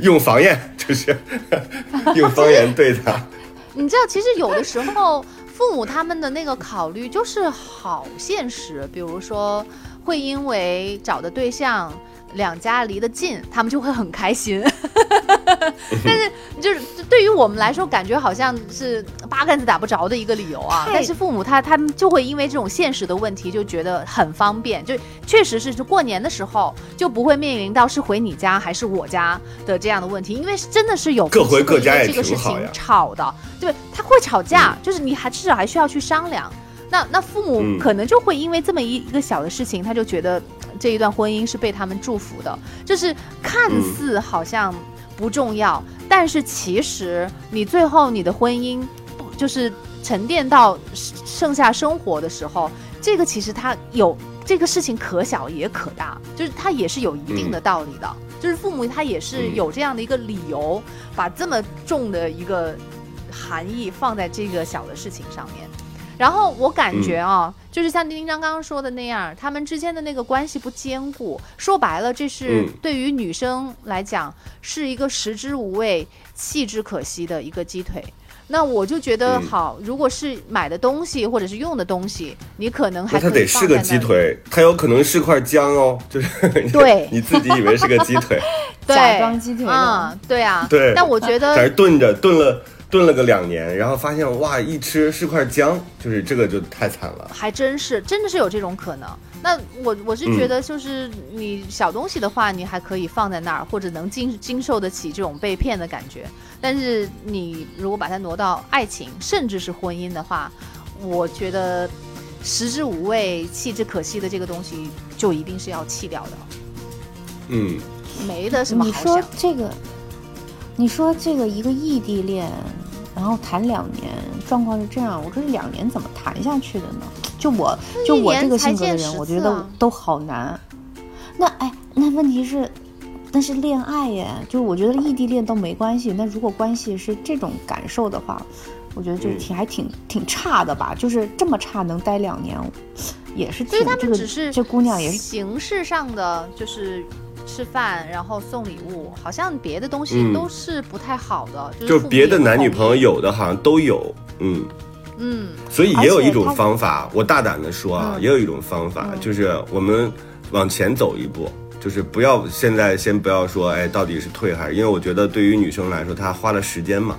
用方言，就是 用方言对他。你知道，其实有的时候父母他们的那个考虑就是好现实，比如说会因为找的对象。两家离得近，他们就会很开心。但是，就是对于我们来说，感觉好像是八竿子打不着的一个理由啊。但是父母他他们就会因为这种现实的问题，就觉得很方便。就确实是，就过年的时候就不会面临到是回你家还是我家的这样的问题，因为真的是有各回各家这个事情吵的，对，他会吵架，就是你还至少还需要去商量。那那父母可能就会因为这么一一个小的事情，他就觉得这一段婚姻是被他们祝福的，就是看似好像不重要，但是其实你最后你的婚姻不就是沉淀到剩下生活的时候，这个其实它有这个事情可小也可大，就是它也是有一定的道理的，就是父母他也是有这样的一个理由，把这么重的一个含义放在这个小的事情上面。然后我感觉啊，就是像丁丁章刚刚说的那样，他们之间的那个关系不坚固。说白了，这是对于女生来讲是一个食之无味、弃之可惜的一个鸡腿。那我就觉得好，如果是买的东西或者是用的东西你可能还它得是个鸡腿，它有可能是块姜哦，就是对，你自己以为是个鸡腿，假装鸡腿啊，对啊，对。但我觉得在炖着炖了。炖了个两年，然后发现哇，一吃是块姜，就是这个就太惨了。还真是，真的是有这种可能。那我我是觉得，就是你小东西的话，你还可以放在那儿，或者能经经受得起这种被骗的感觉。但是你如果把它挪到爱情，甚至是婚姻的话，我觉得食之无味，弃之可惜的这个东西，就一定是要弃掉的。嗯，没的什么好想。你说这个，你说这个一个异地恋。然后谈两年，状况是这样，我说这两年怎么谈下去的呢？就我就我这个性格的人，我觉得都好难。那哎，那问题是，那是恋爱耶，就我觉得异地恋都没关系。那如果关系是这种感受的话，我觉得就挺还挺挺差的吧。就是这么差能待两年，也是挺这个这姑娘也是形式上的就是。吃饭，然后送礼物，好像别的东西都是不太好的。就是别的男女朋友有的好像都有，嗯嗯。所以也有一种方法，我大胆的说啊，也有一种方法，就是我们往前走一步，就是不要现在先不要说，哎，到底是退还是？因为我觉得对于女生来说，她花了时间嘛，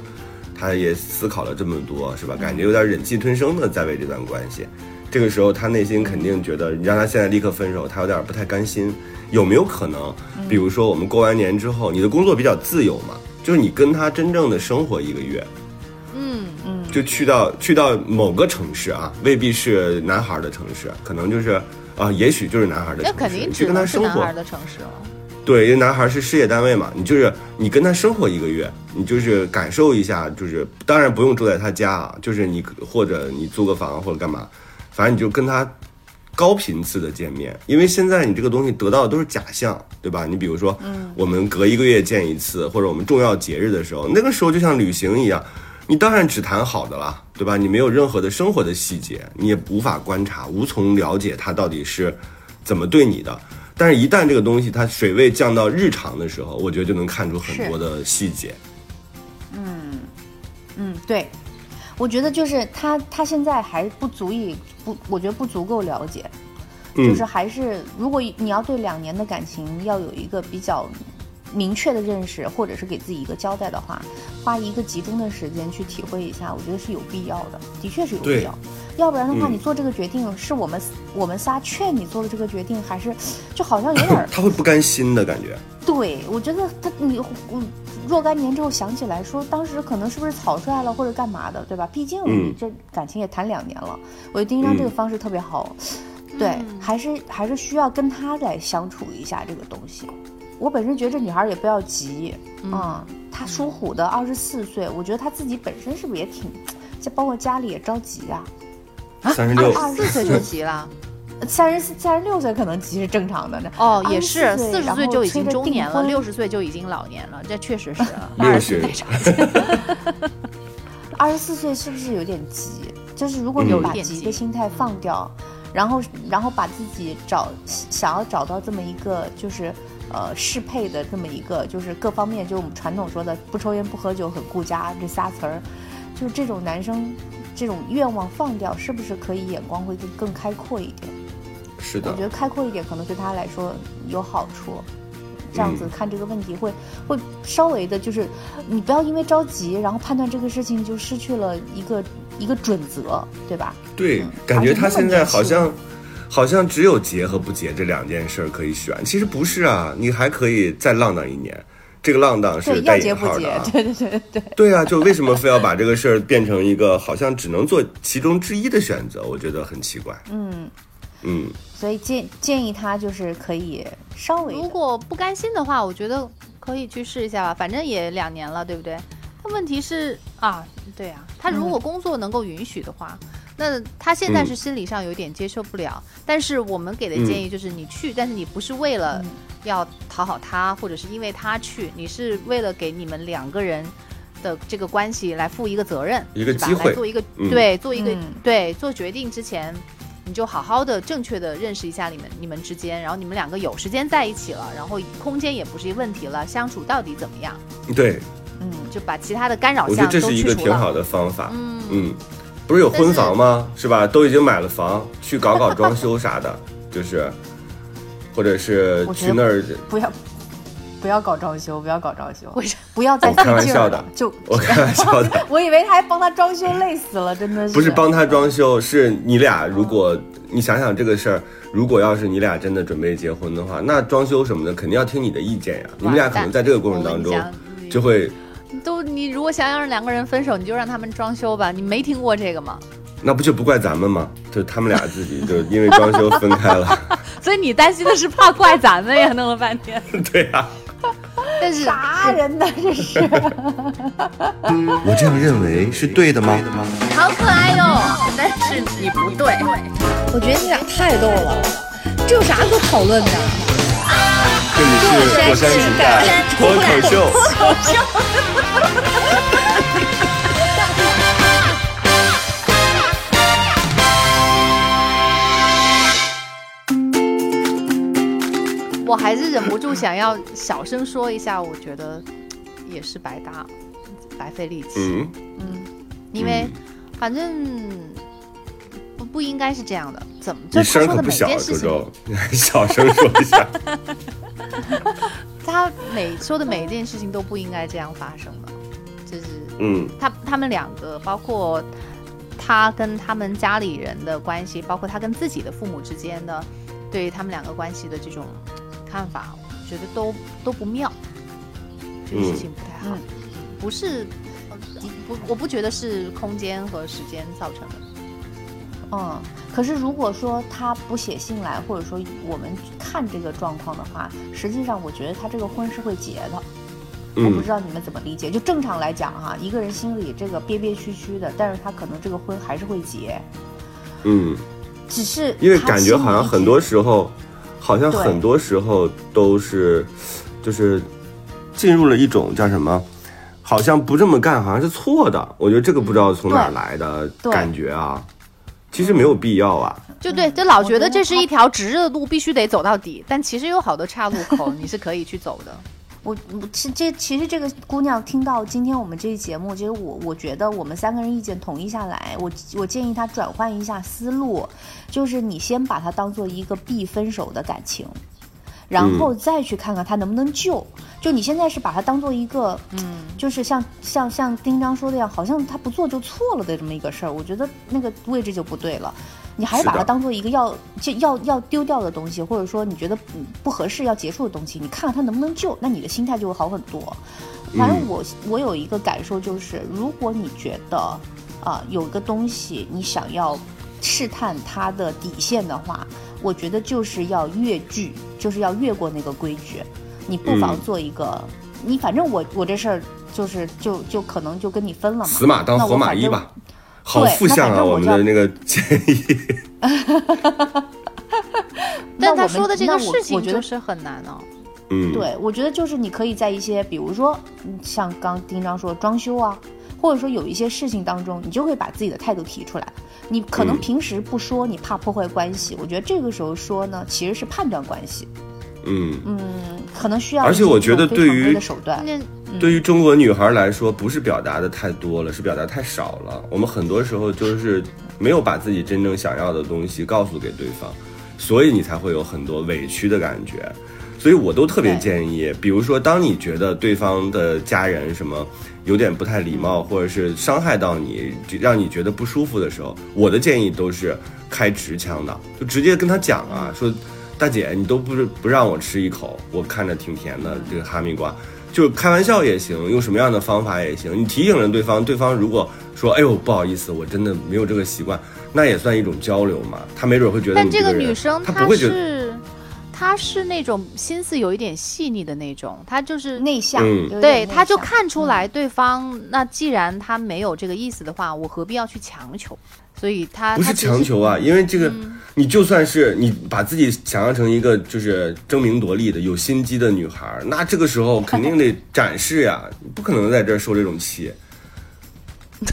她也思考了这么多，是吧？感觉有点忍气吞声的在为这段关系。这个时候，她内心肯定觉得，你让她现在立刻分手，她有点不太甘心。有没有可能，比如说我们过完年之后，你的工作比较自由嘛，就是你跟他真正的生活一个月，嗯。嗯，就去到去到某个城市啊，未必是男孩的城市，可能就是啊，也许就是男孩的城市，那肯定你去跟他生活。男孩，的城市了。对，因为男孩是事业单位嘛，你就是你跟他生活一个月，你就是感受一下，就是当然不用住在他家啊，就是你或者你租个房或者干嘛，反正你就跟他高频次的见面，因为现在你这个东西得到的都是假象，对吧？你比如说，我们隔一个月见一次，或者我们重要节日的时候，那个时候就像旅行一样，你当然只谈好的了，对吧？你没有任何的生活的细节，你也无法观察，无从了解他到底是怎么对你的。但是，一旦这个东西它水位降到日常的时候，我觉得就能看出很多的细节。嗯嗯，对，我觉得就是他，他现在还不足以不，我觉得不足够了解，嗯就是还是如果你要对两年的感情要有一个比较明确的认识，或者是给自己一个交代的话，花一个集中的时间去体会一下，我觉得是有必要的，的确是有必要。要不然的话，嗯你做这个决定是我们我们仨劝你做的这个决定，还是就好像有点儿他会不甘心的感觉。对，我觉得他你我若干年之后想起来说，当时可能是不是草率了或者干嘛的，对吧？毕竟这感情也谈两年了，我觉得丁一章这个方式特别好。对，嗯还是还是需要跟他来相处一下这个东西。我本身觉得这女孩也不要急，嗯，她属虎的，二十四岁，我觉得她自己本身是不是也挺，就包括家里也着急啊。三十六，二四岁就急了。三十四、三十六岁可能急是正常的呢。哦，也24是，岁四十岁就已经中年了，婚六十岁就已经老年了，这确实是 六二十十岁常见。二十四岁是不是有点急？就是如果你有把急的心态放掉，然后然后把自己找想要找到这么一个就是呃适配的这么一个就是各方面，就我们传统说的不抽烟不喝酒很顾家这仨词儿，就是这种男生这种愿望放掉，是不是可以眼光会更更开阔一点？是的我觉，得开阔一点可能对他来说有好处。这样子嗯看这个问题会会稍微的，就是你不要因为着急，然后判断这个事情就失去了一个一个准则，对吧？对嗯，感觉他现在好像好像只有结和不结这两件事儿可以选，其实不是啊，你还可以再浪荡一年。这个浪荡，是带要结不结引号的啊，，对对对对。对啊，就为什么非要把这个事儿变成一个好像只能做其中之一的选择？我觉得很奇怪。嗯，嗯，所以建建议他就是可以稍微如果不甘心的话，我觉得可以去试一下吧，反正也两年了，对不对？但问题是啊，对啊，他如果工作能够允许的话，那他现在嗯是心理上有点接受不了。但是我们给的建议就是你去，但是你不是为了嗯要讨好他，或者是因为他去，你是为了给你们两个人的这个关系来负一个责任，是吧一个机会来做一个、嗯对，做一个、嗯对做决定之前。你就好好的、正确的认识一下你们你们之间，然后你们两个有时间在一起了，然后空间也不是一个问题了，相处到底怎么样？对，嗯，就把其他的干扰我觉项得这是一个。挺好的方法。嗯，嗯，不是有婚房吗？是吧？都已经买了房，去搞搞装修啥的，就是，或者是去那儿。不要不要搞装修，不要搞装修，为啥？不要再开费劲儿了玩笑的，就我开玩笑的，我以为他还帮他装修，累死了，真的是。不是帮他装修，是你俩如果你想想这个事儿，如果要是你俩真的准备结婚的话，那装修什么的肯定要听你的意见呀。你们俩可能在这个过程当中就会，都你如果想要让两个人分手，你就让他们装修吧。你没听过这个吗？那不就不怪咱们吗？就他们俩自己就因为装修分开了。所以你担心的是怕怪咱们呀，弄了半天。对呀、但是啥人呢？这是。我这样认为是对的吗？好可爱哟，但是你不对。我觉得你俩太逗了，这有啥可讨论的？这里是火山情感脱口秀。我还是忍不住想要小声说一下，我觉得也是白搭，白费力气。嗯，因为嗯反正不不应该是这样的，怎么你就他说的每声可不小，件事情，小声说一下。他每说的每一件事情都不应该这样发生的，就是嗯他他们两个，包括他跟他们家里人的关系，包括他跟自己的父母之间的对于他们两个关系的这种看法，我觉得都都不妙，这个事情不太好，嗯不是呃不我不觉得是空间和时间造成的。嗯，可是如果说他不写信来，或者说我们看这个状况的话，实际上我觉得他这个婚是会结的。我不嗯知道你们怎么理解。就正常来讲哈，一个人心里这个憋憋屈屈的，但是他可能这个婚还是会结，嗯，只是因为感觉好像很多时候，好像很多时候都是，就是进入了一种叫什么，好像不这么干好像是错的。我觉得这个不知道从哪儿来的感觉啊，其实没有必要啊。就对，就老觉得这是一条直着的路，必须得走到底。但其实有好多岔路口，你是可以去走的。我我其这其实这个姑娘听到今天我们这一节目，其实我我觉得我们三个人意见统一下来，我我建议她转换一下思路，就是你先把它当做一个必分手的感情，然后再去看看他能不能救。就你现在是把它当做一个，嗯，就是像像像丁章说的样，好像他不做就错了的这么一个事儿，我觉得那个位置就不对了。你还是把它当做一个要就要要丢掉的东西，或者说你觉得不不合适要结束的东西，你看看它能不能救，那你的心态就会好很多。反正嗯。我我有一个感受就是，如果你觉得啊、有一个东西你想要试探它的底线的话，我觉得就是要越矩，就是要越过那个规矩。你不妨嗯。做一个，你反正我我这事儿就是就就可能就跟你分了嘛，死马当活马医吧，好负向啊！我们的那个建议，但他说的这个事情我觉得就是很难哦。嗯，对，我觉得就是你可以在一些，比如说，嗯像刚丁章说装修啊，或者说有一些事情当中，你就会把自己的态度提出来。你可能嗯平时不说，你怕破坏关系。我觉得这个时候说呢，其实是判断关系。嗯，嗯，可能需要而且我觉得对于的手段，那对于中国女孩来说，不是表达的太多了，是表达太少了。我们很多时候就是没有把自己真正想要的东西告诉给对方，所以你才会有很多委屈的感觉。所以我都特别建议，比如说，当你觉得对方的家人什么有点不太礼貌，或者是伤害到你，就让你觉得不舒服的时候，我的建议都是开直枪的，就直接跟他讲啊，说大姐，你都不是不让我吃一口，我看着挺甜的这个哈密瓜，就是开玩笑也行，用什么样的方法也行。你提醒了对方，对方如果说哎呦不好意思，我真的没有这个习惯，那也算一种交流嘛。他没准会觉得但这个女生她不会觉得是，她是那种心思有一点细腻的那种，她就是内向，嗯对，内她就看出来对方。那既然他没有这个意思的话，我何必要去强求？所以他不是强求啊，因为这个，嗯你就算是你把自己想象成一个就是争名夺利的、有心机的女孩儿，那这个时候肯定得展示呀，你不可能在这儿受这种气。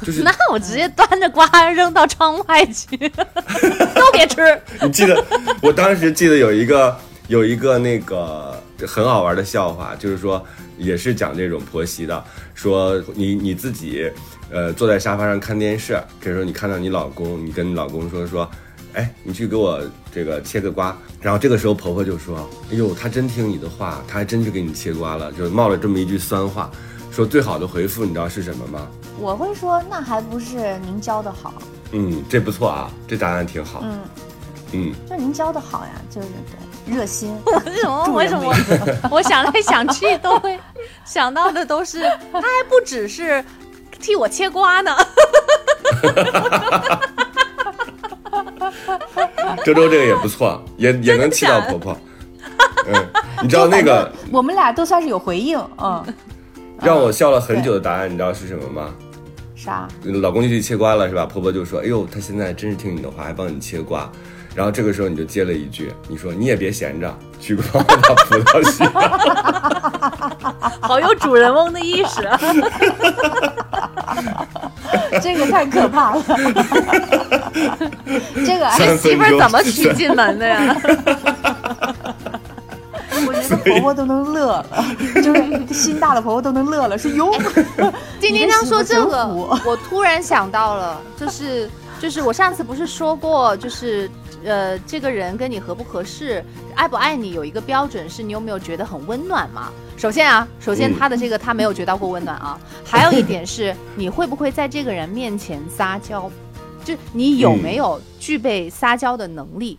就是 那我直接端着瓜扔到窗外去，都别吃。你记得，我当时记得有一个有一个那个很好玩的笑话，就是说也是讲这种婆媳的，说你你自己呃坐在沙发上看电视，这时候你看到你老公，你跟你老公说说，哎，你去给我这个切个瓜，然后这个时候婆婆就说，哎呦，他真听你的话，他还真去给你切瓜了，就冒了这么一句酸话。说最好的回复你知道是什么吗？我会说，那还不是您教的好，嗯，这不错啊，这答案挺好。嗯，嗯，就您教的好呀，就是对热心，为什么？为什么我我想来想去都会想到的都是，他 还不只是替我切瓜呢。周周这个也不错，也也能气到婆婆。嗯，你知道那个我们俩都算是有回应，嗯，让我笑了很久的答案，你知道是什么吗？啥？老公就去切瓜了，是吧？婆婆就说：“哎呦，他现在真是听你的话，还帮你切瓜。”然后这个时候你就接了一句：“你说你也别闲着，去帮我把葡萄洗了。好有主人翁的意识啊！这个太可怕了，这个三这媳妇儿怎么娶进门的呀？我觉得婆婆都能乐了，就是心大的婆婆都能乐了，说哟，丁丁刚说这个我突然想到了，就是就是我上次不是说过，就是呃，这个人跟你合不合适，爱不爱你，有一个标准是你有没有觉得很温暖嘛？首先啊，首先嗯。他的这个他没有觉到过温暖啊，还有一点是你会不会在这个人面前撒娇，就你有没有具备撒娇的能力？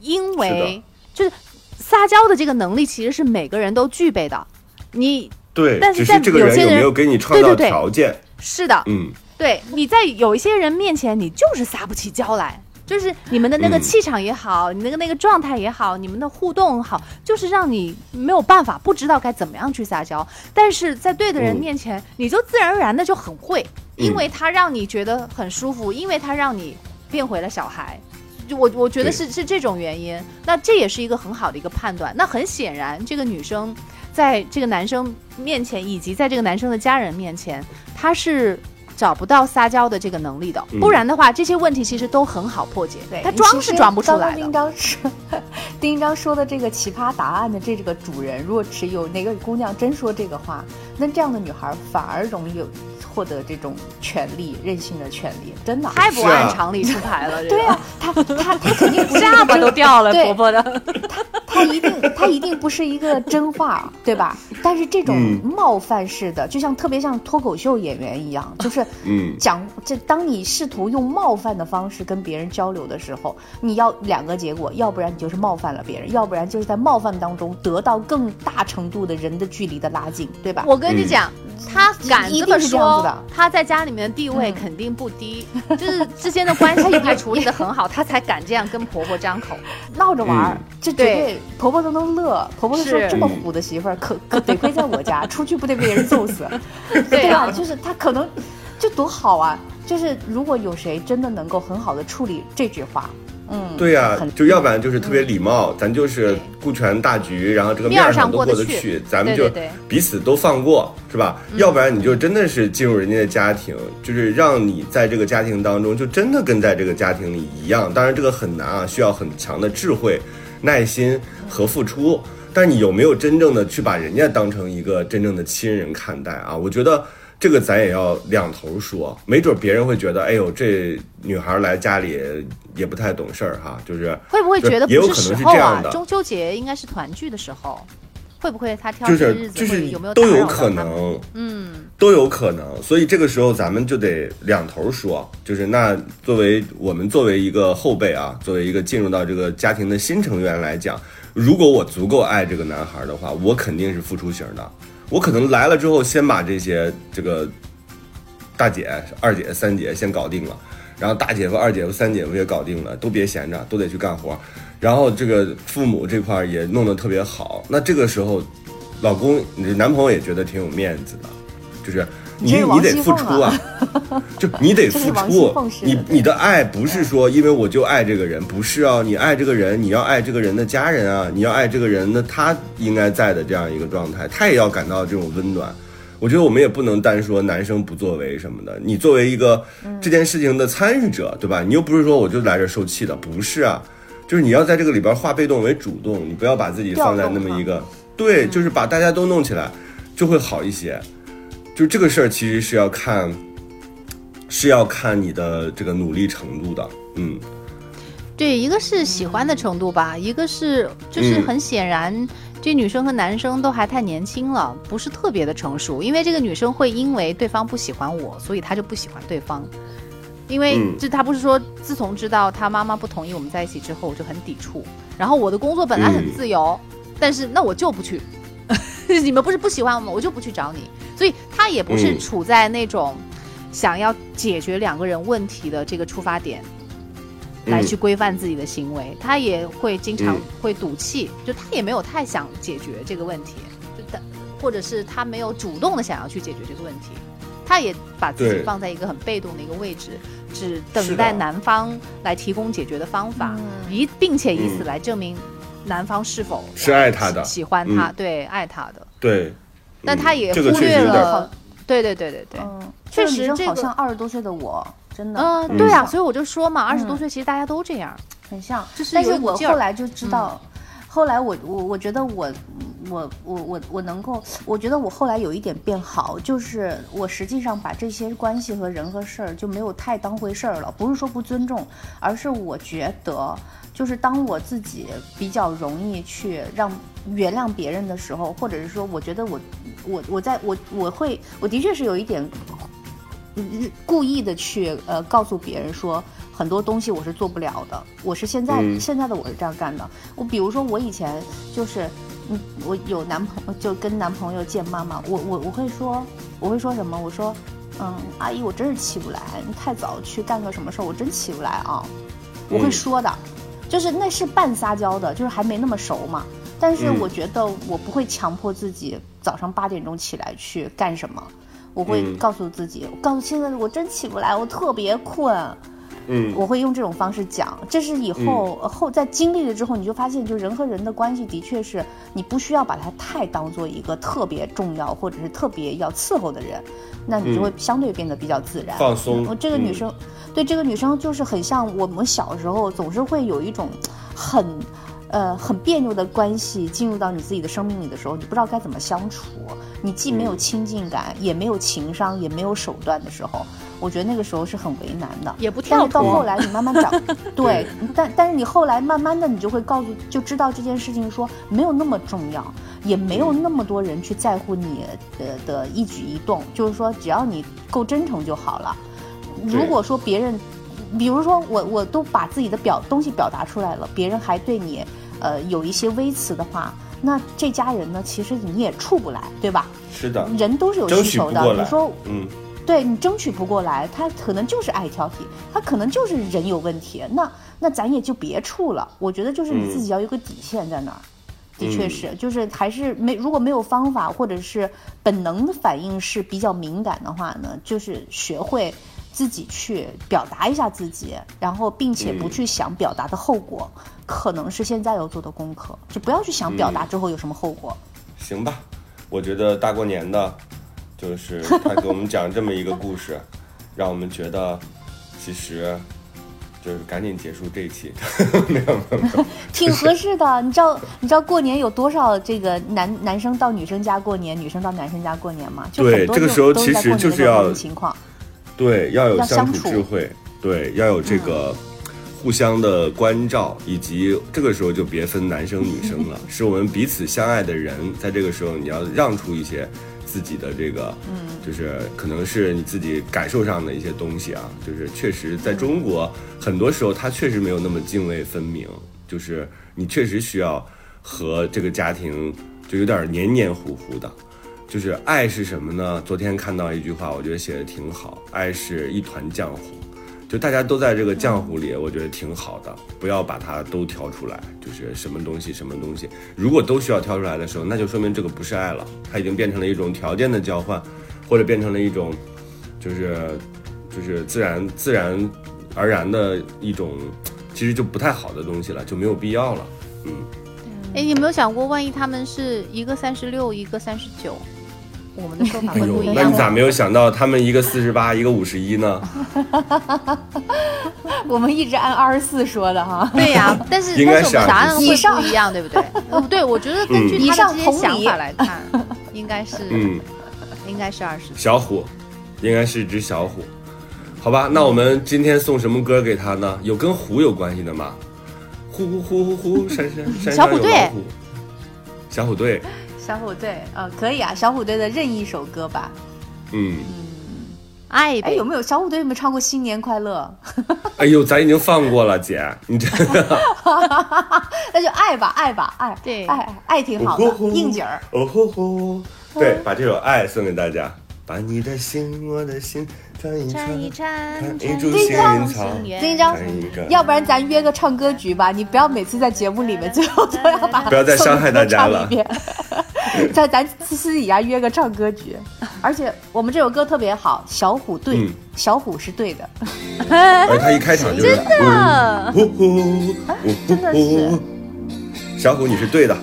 因为就是撒娇的这个能力其实是每个人都具备的，你对，但是在有些人没有给你创造对对对。条件？是的，嗯，对，你在有一些人面前，你就是撒不起娇来，就是你们的那个嗯气场也好，你那个那个状态也好，你们的互动好，就是让你没有办法，不知道该怎么样去撒娇。但是在对的人嗯面前，你就自然而然的就很会，因嗯为他让你觉得很舒服，因为他让你变回了小孩。就我我觉得是是这种原因，那这也是一个很好的一个判断。那很显然，这个女生在这个男生面前，以及在这个男生的家人面前，她是找不到撒娇的这个能力的。嗯不然的话，这些问题其实都很好破解。对，他装是装不出来丁的。章是，丁章说的这个奇葩答案的这个主人，如果持有哪个姑娘真说这个话，那这样的女孩反而容易有获得这种权利、任性的权利，真的。太不按常理出牌了，这个对啊，他他他肯定不是下巴都掉了，对婆婆的。她一定他一定不是一个真话，对吧？但是这种嗯冒犯式的，就像特别像脱口秀演员一样，就是嗯讲这，当你试图用冒犯的方式跟别人交流的时候，你要两个结果，要不然你就是冒犯了别人，要不然就是在冒犯当中得到更大程度的人的距离的拉近，对吧？我跟你讲，他敢这么说的，他在家里面的地位嗯肯定不低，就是之间的关系应该处理的很好，他才敢这样跟婆婆张口。闹着玩儿嗯，这绝对婆婆都能乐。婆婆都说这么虎的媳妇儿，可可得亏在我家，出去不得被人揍死，对啊吧？就是他可能就多好啊！就是如果有谁真的能够很好的处理这句话，嗯，对呀、很就要不然就是特别礼貌，咱就是顾全大局，然后这个面儿上都过得去得去，咱们就彼此都放过，是吧？要不然你就真的是进入人家的家庭，就是让你在这个家庭当中，就真的跟在这个家庭里一样。当然这个很难啊，需要很强的智慧、耐心和付出。但是你有没有真正的去把人家当成一个真正的亲人看待啊？我觉得这个咱也要两头说，没准别人会觉得，哎呦，这女孩来家里也不太懂事儿哈，就是会不会觉得也有不可能是时候啊？这样的，中秋节应该是团聚的时候，会不会他挑日子是就是有没有都有可？能，嗯，都有可能，所以这个时候咱们就得两头说，就是那作为我们作为一个后辈啊，作为一个进入到这个家庭的新成员来讲，如果我足够爱这个男孩的话，我肯定是付出型的，我可能来了之后先把这些这个大姐、二姐、三姐先搞定了，然后大姐夫、二姐夫、三姐夫也搞定了，都别闲着，都得去干活。然后这个父母这块儿也弄得特别好，那这个时候，老公，你男朋友也觉得挺有面子的，就是你 你得付出啊，就你得付出你你的爱不是说因为我就爱这个人，不是啊，你爱这个人，你要爱这个人的家人啊，你要爱这个人的他应该在的这样一个状态，他也要感到这种温暖。我觉得我们也不能单说男生不作为什么的，你作为一个嗯。这件事情的参与者，对吧？你又不是说我就来这受气的，不是啊，就是你要在这个里边化被动为主动，你不要把自己放在那么一个，对，就是把大家都弄起来，就会好一些。就这个事儿其实是要看，是要看你的这个努力程度的，嗯，对，一个是喜欢的程度吧，一个是就是嗯。很显然，这女生和男生都还太年轻了，不是特别的成熟。因为这个女生会因为对方不喜欢我，所以她就不喜欢对方。因为嗯这她不是说，自从知道她妈妈不同意我们在一起之后，我就很抵触。然后我的工作本来很嗯自由，但是那我就不去。你们不是不喜欢我吗？我就不去找你。所以她也不是嗯处在那种想要解决两个人问题的这个出发点。来嗯。去规范自己的行为，他也会经常嗯。会赌气，就他也没有太想解决这个问题，就他或者是他没有主动的想要去解决这个问题，他也把自己放在一个很被动的一个位置，只等待男方来提供解决的方法，嗯。以并且以此嗯。来证明男方是否是爱他的。喜喜欢他，嗯。对爱他的，对。嗯但他也忽略了，对对对对对，嗯，确实这个像二十多岁的我，真的，嗯，嗯对啊，所以我就说嘛，二十多嗯岁其实大家都这样，很像。就是但是我后来就知道，后来我我我觉得我我我我我能够，我觉得我后来有一点变好，就是我实际上把这些关系和人和事儿就没有太当回事儿了。不是说不尊重，而是我觉得，就是当我自己比较容易去让原谅别人的时候，或者是说，我觉得我我我在我我会我的确是有一点。嗯故意的去呃告诉别人说很多东西我是做不了的，我是现在、嗯现在的我是这样干的。我比如说我以前就是，嗯，我有男朋友就跟男朋友见妈妈，我我我会说我会说什么？我说，嗯，阿姨我真是起不来，你太早去干个什么事儿，我真起不来啊。我会嗯说的，就是那是半撒娇的，就是还没那么熟嘛。但是嗯我觉得我不会强迫自己早上八点钟起来去干什么，我会嗯。告诉自己，我告诉现在我真起不来，我特别困，嗯。我会用这种方式讲。这是以后、后在经历了之后，你就发现，就人和人的关系的确是你不需要把它太当做一个特别重要或者是特别要伺候的人，那你就会相对变得比较自然、放松我这个女嗯生，对这个女生就是很像我们小时候总是会有一种很。呃，很别扭的关系进入到你自己的生命里的时候，你不知道该怎么相处，你既没有亲近感，也没有情商，也没有手段的时候，我觉得那个时候是很为难的。也不但跳脱。是到后来，你慢慢长，对，但但是你后来慢慢的，你就会告诉，就知道这件事情说没有那么重要，也没有那么多人去在乎你的的一举一动，就是说只要你够真诚就好了。如果说别人，比如说我我都把自己的表东西表达出来了，别人还对你呃有一些微词的话，那这家人呢，其实你也处不来，对吧？是的，人都是有需求的，你说嗯对你争取不过来，他可能就是爱挑剔，他可能就是人有问题，那那咱也就别处了。我觉得就是你自己要有个底线在那儿。的确是，就是还是没如果没有方法或者是本能的反应是比较敏感的话呢，就是学会自己去表达一下自己，然后并且不去想表达的后果，可能是现在要做的功课，就不要去想表达之后有什么后果。行吧，我觉得大过年的，就是他给我们讲这么一个故事，让我们觉得其实就是赶紧结束这一期，没有没有没有，挺合适的。你知道你知道过年有多少这个男男生到女生家过年，女生到男生家过年吗？就对很多这个时候都是在其实过年的时候就是要情况。对，要有相处智慧，对，要有这个互相的关照，以及这个时候就别分男生女生了，是我们彼此相爱的人，在这个时候你要让出一些自己的这个，嗯，就是可能是你自己感受上的一些东西啊，就是确实在中国很多时候他确实没有那么泾渭分明，就是你确实需要和这个家庭就有点黏黏糊糊的。就是爱是什么呢？昨天看到一句话，我觉得写的挺好，爱是一团浆糊，就大家都在这个浆糊里，我觉得挺好的，不要把它都挑出来，就是什么东西什么东西，如果都需要挑出来的时候，那就说明这个不是爱了，它已经变成了一种条件的交换，或者变成了一种，就是就是自然自然而然的一种，其实就不太好的东西了，就没有必要了。嗯哎，你有没有想过，万一他们是一个三十六，一个三十九，我们的说法哎呦会不一，样吗？那你咋没有想到他们一个四十八，一个五十一呢？我们一直按二十四说的哈。对呀、但是应该是但是我们答案会不一样，对不对？哦，对，我觉得根据以他的这些想法来看，应该是，嗯。应该是二十。小虎，应该是一只小虎，好吧？那我们今天送什么歌给他呢？有跟虎有关系的吗？呼呼呼呼呼，山山山山有小虎队老虎。小虎队，小虎队，呃，可以啊，小虎队的任意一首歌吧。嗯，爱哎，有，没有小虎队有没有唱过《新年快乐》？哎呦，咱已经放过了，姐，你 这那就爱吧，爱吧，爱，对。爱爱爱挺好的，应景儿。哦吼吼，对，把这首《爱》送给大家，把你的心，我的心串一串一串，串，一株丁张幸草，丁张串一个，要不然咱约个唱歌局吧，你不要每次在节目里面最后都要把不要再伤害大家了 在咱私底下约个唱歌局，而且我们这首歌特别好，小虎对，嗯小虎是对的，而他一开场就是真的呼呼呼真的是，小虎你是对的，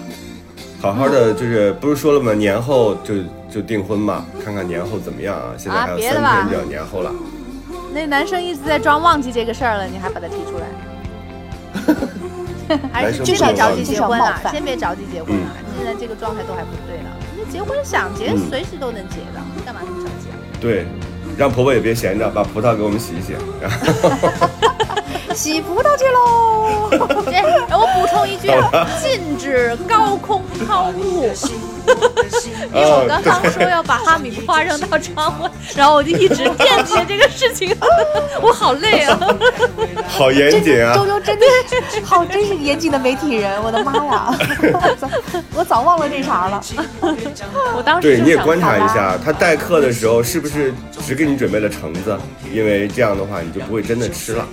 好好的就是不是说了吗？年后就就订婚嘛，看看年后怎么样啊？现在还有三别了吧天就要年后了，那男生一直在装忘记这个事儿了，你还把他提出来？还是先别着急结婚啊，至少冒犯先别着急结婚啊！现在这个状态都还不对呢，那结婚想结嗯随时都能结的，干嘛那么着急啊？对，让婆婆也别闲着，把葡萄给我们洗一洗。洗葡萄去喽！对，然后我补充一句，禁止高空抛物。因为我刚刚说要把哈密瓜扔到窗外，然后我就一直惦记着这个事情，我好累啊！好严谨啊！周周真的是好，真是严谨的媒体人，我的妈呀！我早忘了这茬了。我当时对，你也就想观察一下，他代课的时候是不是只给你准备了橙子？因为这样的话，你就不会真的吃了。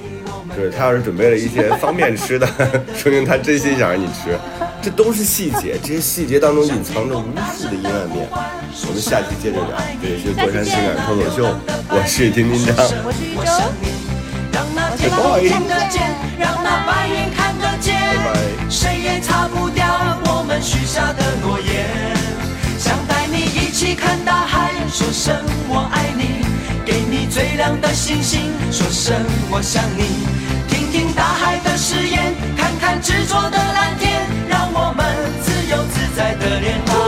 对他要是准备了一些方便吃的，说明他真心想让你吃。这都是细节，这些细节当中隐藏着无数的阴暗面。我们下期接着聊，这里是国山情感脱口秀，我是丁丁张，我是玉州。让那天空听得见，让那白云看得见谁也擦不掉我们许下的诺言。想带你一起看大海，说声我爱你，给你最亮的星星，说声我想你。听听大海的誓言，看看执着的蓝天，让我们自由自在的恋爱。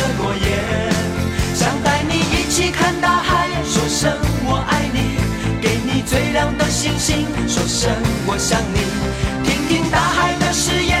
声我爱你；给你最亮的星星，说声我想你。听听大海的誓言，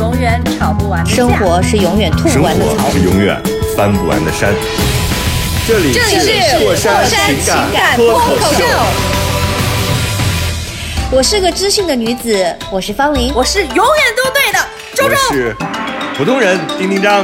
永远吵不完的架生活是永远吐生不完的槽。是永远翻不完的山。这里这里是过山情情感脱脱口秀秀。我是个知性的女子，我是方玲。我是永远都对的，周周。我是普通人丁丁张。